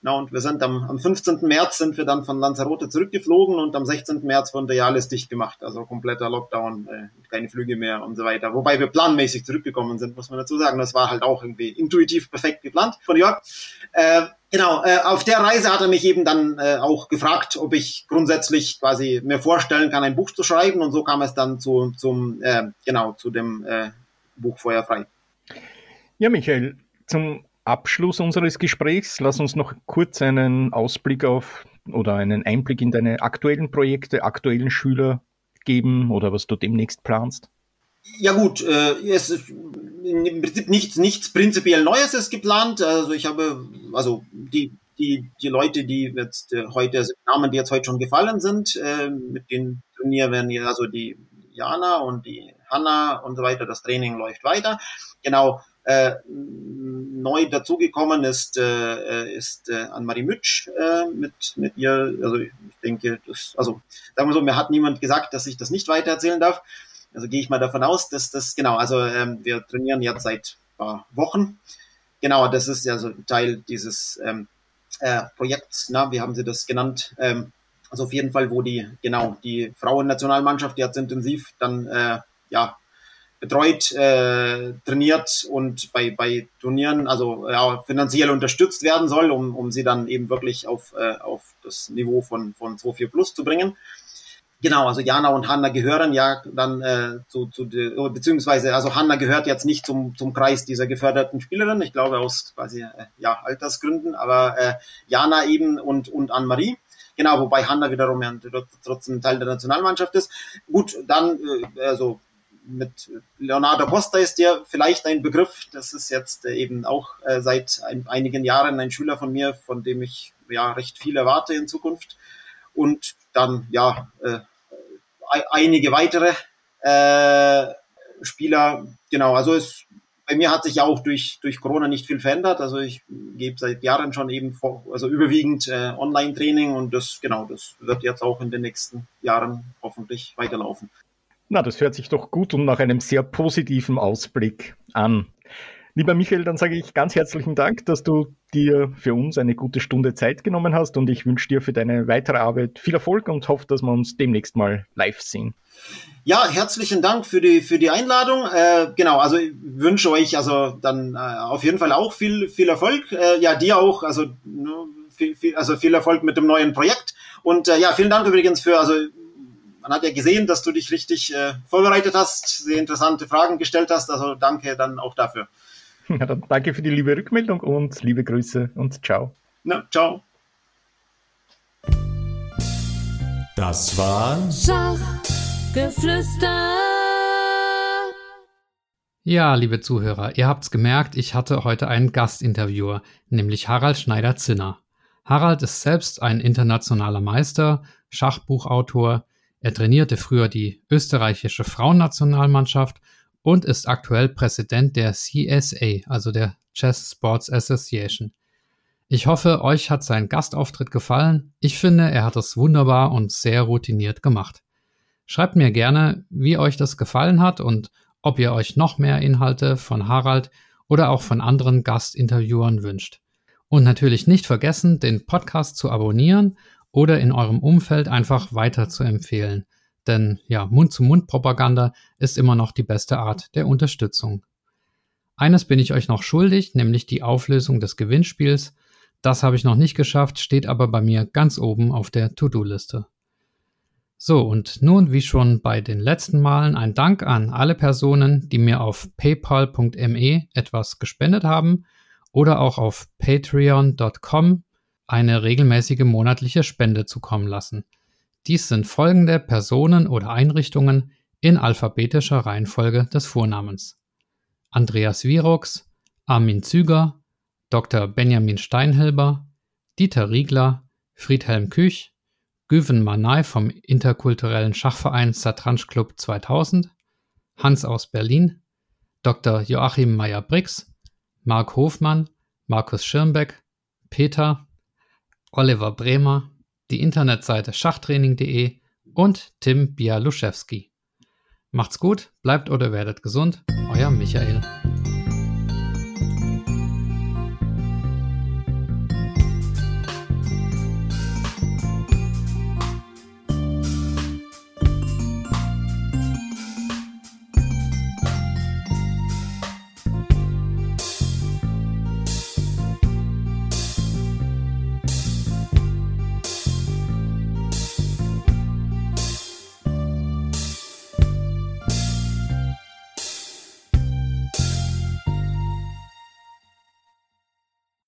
na, und wir sind am, am 15. März sind wir dann von Lanzarote zurückgeflogen und am 16. März wurde ja alles dicht gemacht. Also kompletter Lockdown, äh, keine Flüge mehr und so weiter. Wobei wir planmäßig zurückgekommen sind, muss man dazu sagen. Das war halt auch irgendwie intuitiv perfekt geplant von Jörg. Äh, genau, äh, auf der Reise hat er mich eben dann äh, auch gefragt, ob ich grundsätzlich quasi mir vorstellen kann, ein Buch zu schreiben. Und so kam es dann zu, zum, äh, genau, zu dem äh, Buch Feuerfrei. Ja, Michael, zum Abschluss unseres Gesprächs lass uns noch kurz einen Ausblick auf oder einen Einblick in deine aktuellen Projekte, aktuellen Schüler geben oder was du demnächst planst. Ja gut, äh, es ist im Prinzip nichts, nichts prinzipiell Neues ist geplant. Also ich habe, also die, die, die Leute, die jetzt äh, heute, also Namen, die jetzt heute schon gefallen sind, äh, mit den Turnier werden ja also die Jana und die Hanna und so weiter, das Training läuft weiter. Genau, äh, neu dazugekommen ist, äh, ist äh, Anne-Marie Mütsch äh, mit, mit ihr. Also ich denke, das, also sagen wir so, mir hat niemand gesagt, dass ich das nicht weitererzählen darf. Also gehe ich mal davon aus, dass das, genau, also ähm, wir trainieren jetzt seit paar Wochen. Genau, das ist ja so Teil dieses ähm, äh, Projekts, na, wie haben Sie das genannt? Ähm, also auf jeden Fall, wo die, genau, die Frauennationalmannschaft jetzt intensiv dann äh, ja, betreut, äh, trainiert und bei, bei Turnieren also ja, finanziell unterstützt werden soll, um, um sie dann eben wirklich auf, äh, auf das Niveau von, von 2.4 Plus zu bringen. Genau, also Jana und Hanna gehören ja dann äh, zu, zu de, beziehungsweise also Hanna gehört jetzt nicht zum, zum Kreis dieser geförderten Spielerin, ich glaube aus quasi äh, ja Altersgründen, aber äh, Jana eben und und Anne-Marie. Genau, wobei Hanna wiederum ja trotzdem Teil der Nationalmannschaft ist. Gut, dann äh, also mit Leonardo Costa ist dir vielleicht ein Begriff. Das ist jetzt äh, eben auch äh, seit ein, einigen Jahren ein Schüler von mir, von dem ich ja recht viel erwarte in Zukunft. Und dann ja äh, einige weitere Spieler. Genau, also es bei mir hat sich ja auch durch, durch Corona nicht viel verändert. Also ich gebe seit Jahren schon eben vor, also überwiegend äh, Online-Training und das, genau, das wird jetzt auch in den nächsten Jahren hoffentlich weiterlaufen. Na, das hört sich doch gut und nach einem sehr positiven Ausblick an. Lieber Michael, dann sage ich ganz herzlichen Dank, dass du dir für uns eine gute Stunde Zeit genommen hast und ich wünsche dir für deine weitere Arbeit viel Erfolg und hoffe, dass wir uns demnächst mal live sehen. Ja, herzlichen Dank für die, für die Einladung. Äh, genau, also ich wünsche euch also dann äh, auf jeden Fall auch viel, viel Erfolg. Äh, ja, dir auch, also, ne, viel, viel, also viel Erfolg mit dem neuen Projekt. Und äh, ja, vielen Dank übrigens für, also man hat ja gesehen, dass du dich richtig äh, vorbereitet hast, sehr interessante Fragen gestellt hast. Also danke dann auch dafür. Ja, dann danke für die liebe Rückmeldung und liebe Grüße und ciao. Na, ciao. Das war Schachgeflüster. Ja, liebe Zuhörer, ihr habt's gemerkt, ich hatte heute einen Gastinterviewer, nämlich Harald Schneider-Zinner. Harald ist selbst ein internationaler Meister, Schachbuchautor, er trainierte früher die österreichische Frauennationalmannschaft und ist aktuell Präsident der CSA, also der Chess Sports Association. Ich hoffe, euch hat sein Gastauftritt gefallen. Ich finde, er hat es wunderbar und sehr routiniert gemacht. Schreibt mir gerne, wie euch das gefallen hat und ob ihr euch noch mehr Inhalte von Harald oder auch von anderen Gastinterviewern wünscht. Und natürlich nicht vergessen, den Podcast zu abonnieren oder in eurem Umfeld einfach weiter zu empfehlen. Denn ja, Mund-zu-Mund-Propaganda ist immer noch die beste Art der Unterstützung. Eines bin ich euch noch schuldig, nämlich die Auflösung des Gewinnspiels. Das habe ich noch nicht geschafft, steht aber bei mir ganz oben auf der To-Do-Liste. So, und nun, wie schon bei den letzten Malen, ein Dank an alle Personen, die mir auf paypal.me etwas gespendet haben oder auch auf patreon.com eine regelmäßige monatliche Spende zukommen lassen. Dies sind folgende Personen oder Einrichtungen in alphabetischer Reihenfolge des Vornamens. Andreas Virox, Armin Züger, Dr. Benjamin Steinhilber, Dieter Riegler, Friedhelm Küch, Güven Manay vom interkulturellen Schachverein Satranj Club 2000, Hans aus Berlin, Dr. Joachim Meyer-Brix, Marc Hofmann, Markus Schirmbeck, Peter, Oliver Bremer, die Internetseite schachtraining.de und Tim Bialuszewski. Macht's gut, bleibt oder werdet gesund, euer Michael.